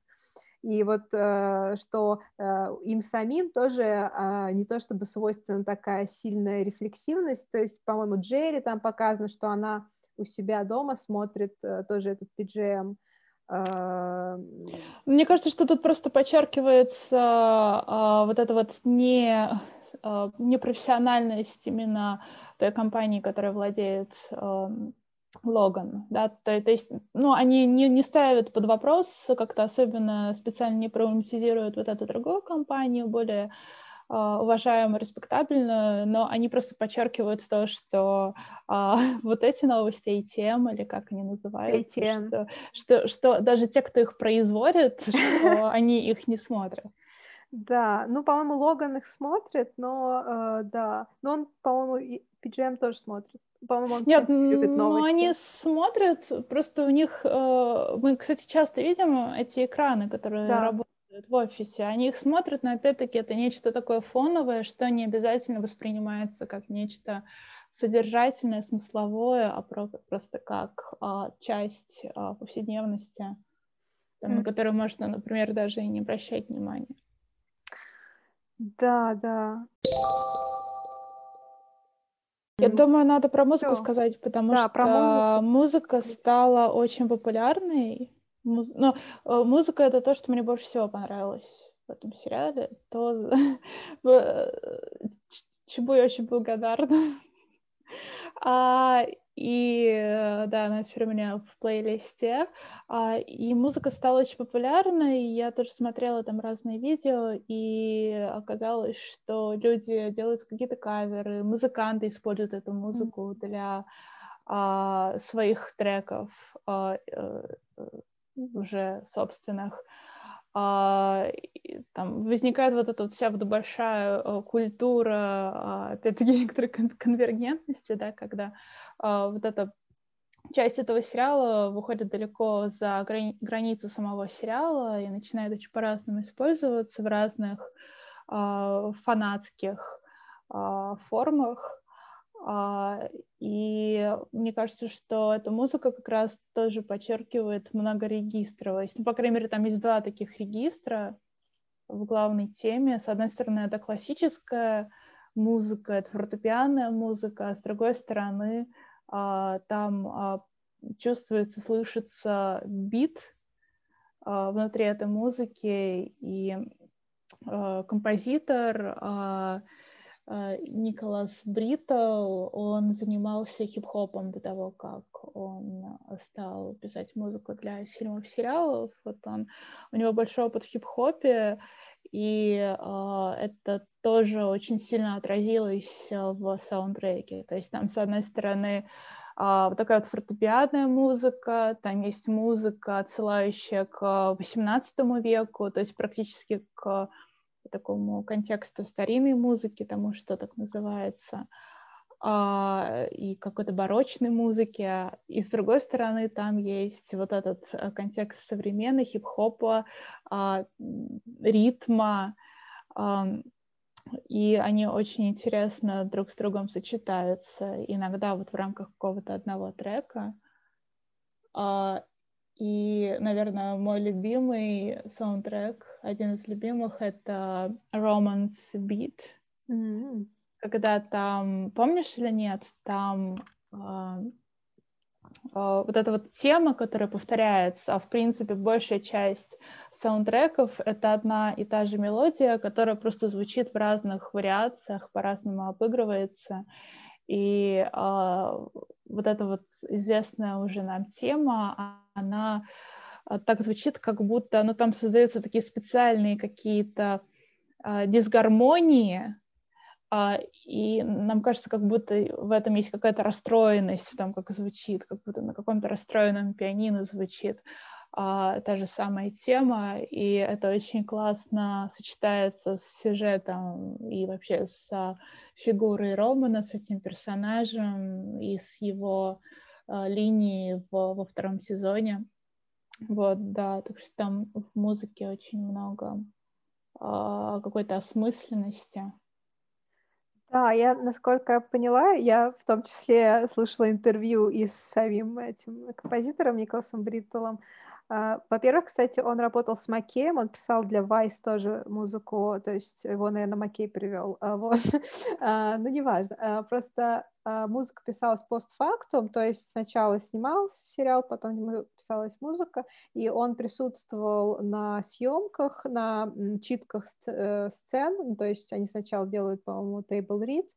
И вот э, что э, им самим тоже э, не то чтобы свойственна такая сильная рефлексивность, то есть, по-моему, Джерри там показано, что она у себя дома смотрит э, тоже этот PGM. А, Мне кажется, что тут просто подчеркивается а, вот эта вот не, а, непрофессиональность именно той компании, которая владеет Логан, да, то, то есть, ну, они не, не ставят под вопрос, как-то особенно специально не проблематизируют вот эту другую компанию, более а, уважаемую, респектабельную, но они просто подчеркивают то, что а, вот эти новости ATM, или как они называются, ATM. Что, что, что даже те, кто их производит, что они их не смотрят. Да, ну, по-моему, Логан их смотрит, но э, да, но он, по-моему, PGM тоже смотрит. По-моему, он Нет, любит новости. Ну, они смотрят, просто у них, э, мы, кстати, часто видим эти экраны, которые да. работают в офисе, они их смотрят, но опять-таки это нечто такое фоновое, что не обязательно воспринимается как нечто содержательное, смысловое, а просто как а, часть а, повседневности, там, mm. на которую можно, например, даже и не обращать внимания. Да, да. Я думаю, надо про музыку Всё. сказать, потому да, что музыка стала очень популярной Муз... Но э, музыка это то, что мне больше всего понравилось в этом сериале. То, э, чему я очень благодарна. а, и э, да, она теперь у меня в плейлисте. А, и музыка стала очень популярной. И я тоже смотрела там разные видео, и оказалось, что люди делают какие-то каверы, музыканты используют эту музыку для а, своих треков. А, уже собственных, а, там возникает вот эта вот вся вот большая а, культура, а, опять-таки, некоторой конвергентности, да, когда а, вот эта часть этого сериала выходит далеко за грани- границы самого сериала и начинает очень по-разному использоваться в разных фанатских формах. А, и мне кажется, что эта музыка как раз тоже подчеркивает многорегистровость. Ну, по крайней мере, там есть два таких регистра в главной теме. С одной стороны, это классическая музыка, это фортепианная музыка, а с другой стороны, а, там а, чувствуется, слышится бит внутри этой музыки, и композитор Николас Бриттл, он занимался хип-хопом до того, как он стал писать музыку для фильмов, сериалов. Вот он, у него большой опыт в хип-хопе, и э, это тоже очень сильно отразилось в саундтреке. То есть там, с одной стороны, а, вот такая вот фортепианная музыка, там есть музыка, отсылающая к XVIII веку, то есть практически к такому контексту старинной музыки, тому, что так называется, а, и какой-то барочной музыки. И с другой стороны, там есть вот этот э, контекст современной хип-хопа, а, ритма, и они очень интересно друг с другом сочетаются, иногда вот в рамках какого-то одного трека. И, наверное, мой любимый саундтрек, один из любимых, это Romance Beat. Mm-hmm. Когда там, помнишь или нет, там а, а, вот эта вот тема, которая повторяется, а в принципе большая часть саундтреков — это одна и та же мелодия, которая просто звучит в разных вариациях, по-разному обыгрывается. И э, вот эта вот известная уже нам тема, она так звучит, как будто ну, там создаются такие специальные какие-то э, дисгармонии, а, и нам кажется, как будто в этом есть какая-то расстроенность в том, как звучит, как будто на каком-то расстроенном пианино звучит а, та же самая тема, и это очень классно сочетается с сюжетом и вообще с фигурой Романа, с этим персонажем и с его а, линией в, во втором сезоне. Вот, да, так что там в музыке очень много а, какой-то осмысленности. Да, я, насколько я поняла, я в том числе слышала интервью и с самим этим композитором Николасом Бриттелом, во-первых, кстати, он работал с Макеем, он писал для Vice тоже музыку, то есть его, наверное, Макей привел. А, вот. А, ну, неважно. Просто музыка писалась постфактум, то есть сначала снимался сериал, потом писалась музыка, и он присутствовал на съемках, на читках э, сцен, то есть они сначала делают, по-моему, table read,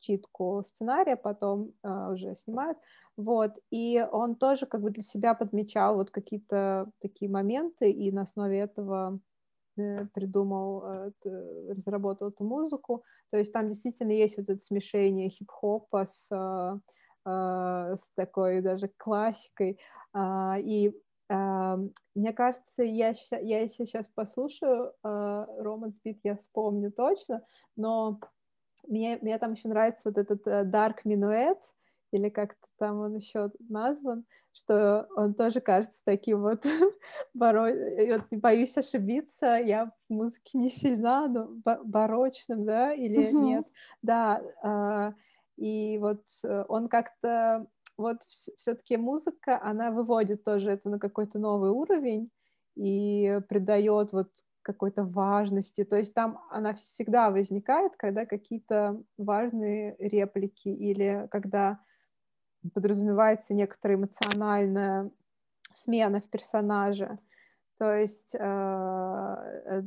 читку сценария, потом уже снимают, вот, и он тоже как бы для себя подмечал вот какие-то такие моменты, и на основе этого э, придумал, э, разработал эту музыку. То есть там действительно есть вот это смешение хип-хопа с, э, с такой даже классикой. А, и мне кажется, я, я если сейчас послушаю Роман Спит, я вспомню точно, но мне, мне там еще нравится вот этот Dark Minuet, или как-то там он еще назван, что он тоже кажется таким вот боро... вот, боюсь ошибиться, я в музыке не сильна, но барочным, да, или uh-huh. нет, да, а, и вот э, он как-то вот все-таки музыка, она выводит тоже это на какой-то новый уровень и придает вот какой-то важности. То есть там она всегда возникает, когда какие-то важные реплики или когда подразумевается некоторая эмоциональная смена в персонаже. То есть, э, э,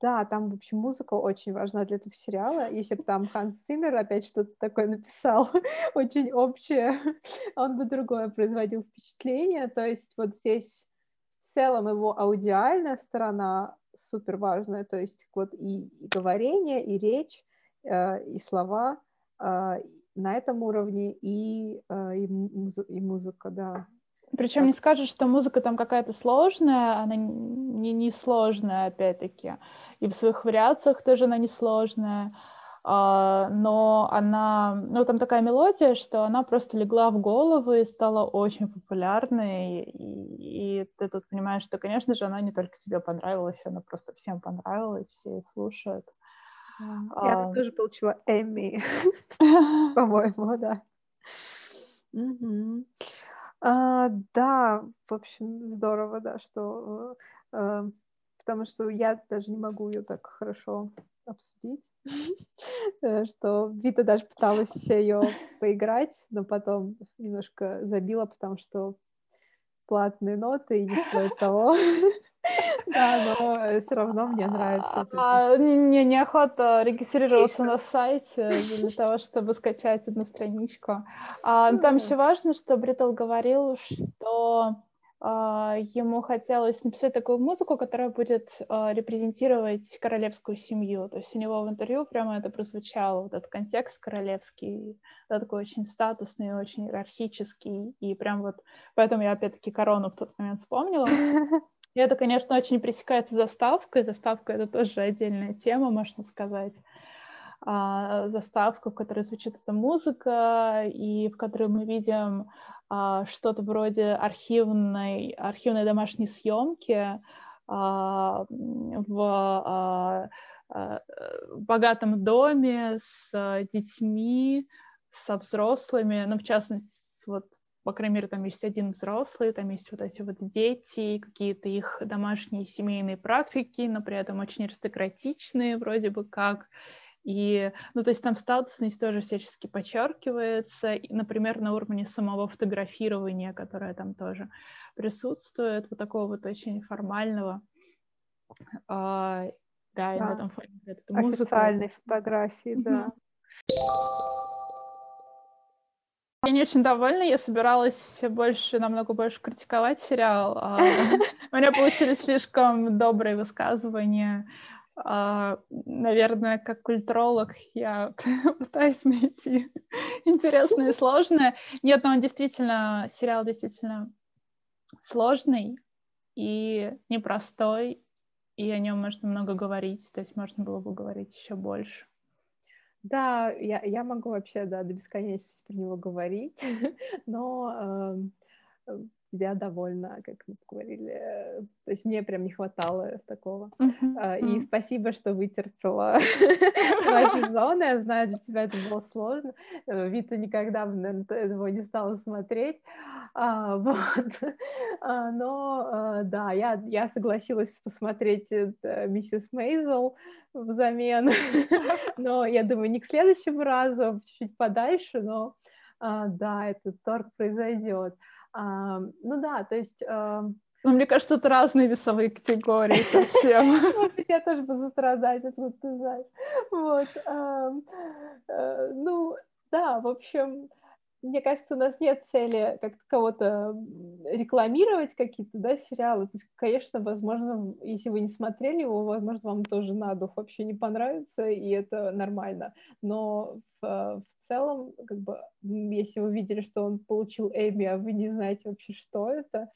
да, там, в общем, музыка очень важна для этого сериала. Если бы там Ханс Циммер опять что-то такое написал, очень общее, он бы другое производил впечатление. То есть вот здесь в целом его аудиальная сторона супер важная, то есть вот и, и говорение, и речь, э, и слова, на этом уровне и, э, и, музы, и музыка, да. Причем не скажешь, что музыка там какая-то сложная, она не, не сложная, опять-таки. И в своих вариациях тоже она не сложная. Uh, но она, ну, там такая мелодия, что она просто легла в голову и стала очень популярной, и, и ты тут понимаешь, что, конечно же, она не только тебе понравилась, она просто всем понравилась, все ее слушают. Я тоже получила Эмми, по-моему, да. А, да, в общем, здорово, да, что... Э, потому что я даже не могу ее так хорошо обсудить, э, что Вита даже пыталась ее поиграть, но потом немножко забила, потому что платные ноты и не стоит того. Да, но все равно мне нравится. А, не, неохота регистрироваться на сайте для того, чтобы скачать одну страничку. А, ну там еще важно, что Бритл говорил, что а, ему хотелось написать такую музыку, которая будет а, репрезентировать королевскую семью. То есть у него в интервью прямо это прозвучало, вот этот контекст королевский, да, такой очень статусный, очень иерархический, и прям вот поэтому я опять-таки корону в тот момент вспомнила. И это, конечно, очень пересекается заставкой. Заставка — это тоже отдельная тема, можно сказать. А, заставка, в которой звучит эта музыка, и в которой мы видим а, что-то вроде архивной, архивной домашней съемки а, в а, а, богатом доме с детьми, со взрослыми, ну, в частности, вот, по крайней мере, там есть один взрослый, там есть вот эти вот дети, какие-то их домашние семейные практики, но при этом очень аристократичные вроде бы как, и, ну, то есть там статусность тоже всячески подчеркивается, и, например, на уровне самого фотографирования, которое там тоже присутствует, вот такого вот очень формального. А, да, да, и на этом фоне эта музыка. Официальной фотографии, да. Не очень довольна, я собиралась больше, намного больше критиковать сериал. А у меня получились слишком добрые высказывания Uh, наверное, как культуролог я пытаюсь найти интересное и сложное. Нет, но он действительно, сериал действительно сложный и непростой, и о нем можно много говорить, то есть можно было бы говорить еще больше. Да, я, я могу вообще, да, до бесконечности про него говорить, но э, я довольна, как мы говорили. То есть мне прям не хватало такого. Uh-huh. И спасибо, что вытерпела два сезона. Я знаю, для тебя это было сложно. Э, Вита никогда бы, его не стала смотреть. А, вот. А, но а, да, я, я согласилась посмотреть миссис Мейзел взамен. Но я думаю, не к следующему разу, чуть-чуть подальше, но да, этот торг произойдет. А, ну да, то есть... А... Ну, мне кажется, это разные весовые категории совсем. Может быть, я тоже буду страдать, откуда ты знаешь. Вот. А, а, ну, да, в общем, мне кажется, у нас нет цели как-то кого-то рекламировать какие-то, да, сериалы. То есть, конечно, возможно, если вы не смотрели его, возможно, вам тоже на дух вообще не понравится, и это нормально. Но в, в целом, как бы, если вы видели, что он получил Эми, а вы не знаете вообще, что это,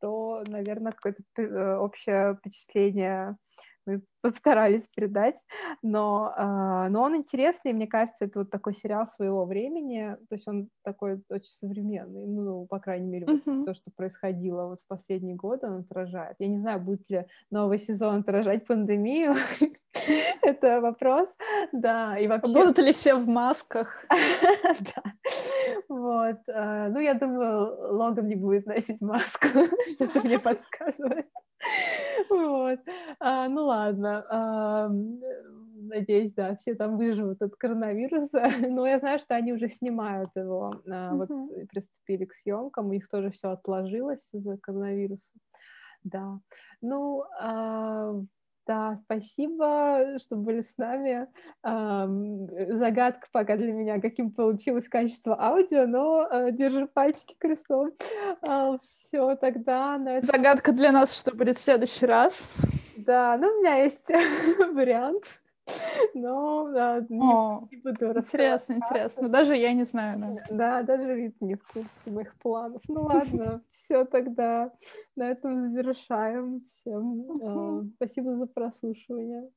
то, наверное, какое-то э, общее впечатление мы постарались передать, но, э, но он интересный, мне кажется, это вот такой сериал своего времени, то есть он такой очень современный, ну, по крайней мере, вот uh-huh. то, что происходило вот в последние годы, он отражает. Я не знаю, будет ли новый сезон отражать пандемию, это вопрос, да, и вообще... Будут ли все в масках? Да, вот, э, ну, я думаю, Логан не будет носить маску, что-то мне подсказывает. Вот. А, ну ладно. А, надеюсь, да, все там выживут от коронавируса. Но я знаю, что они уже снимают его. А, вот приступили к съемкам, у них тоже все отложилось из-за коронавируса. Да. Ну, а, да, спасибо, что были с нами. Загадка пока для меня, каким получилось качество аудио, но э, держу пальчики крестом. А, Все, тогда... На Загадка для нас, что будет в следующий раз. Да, ну у меня есть вариант. Но да, не, О, не буду Интересно, интересно. Даже я не знаю. Да, да даже вид не в курсе моих планов. Ну ладно, все тогда. На этом завершаем. Всем э, спасибо за прослушивание.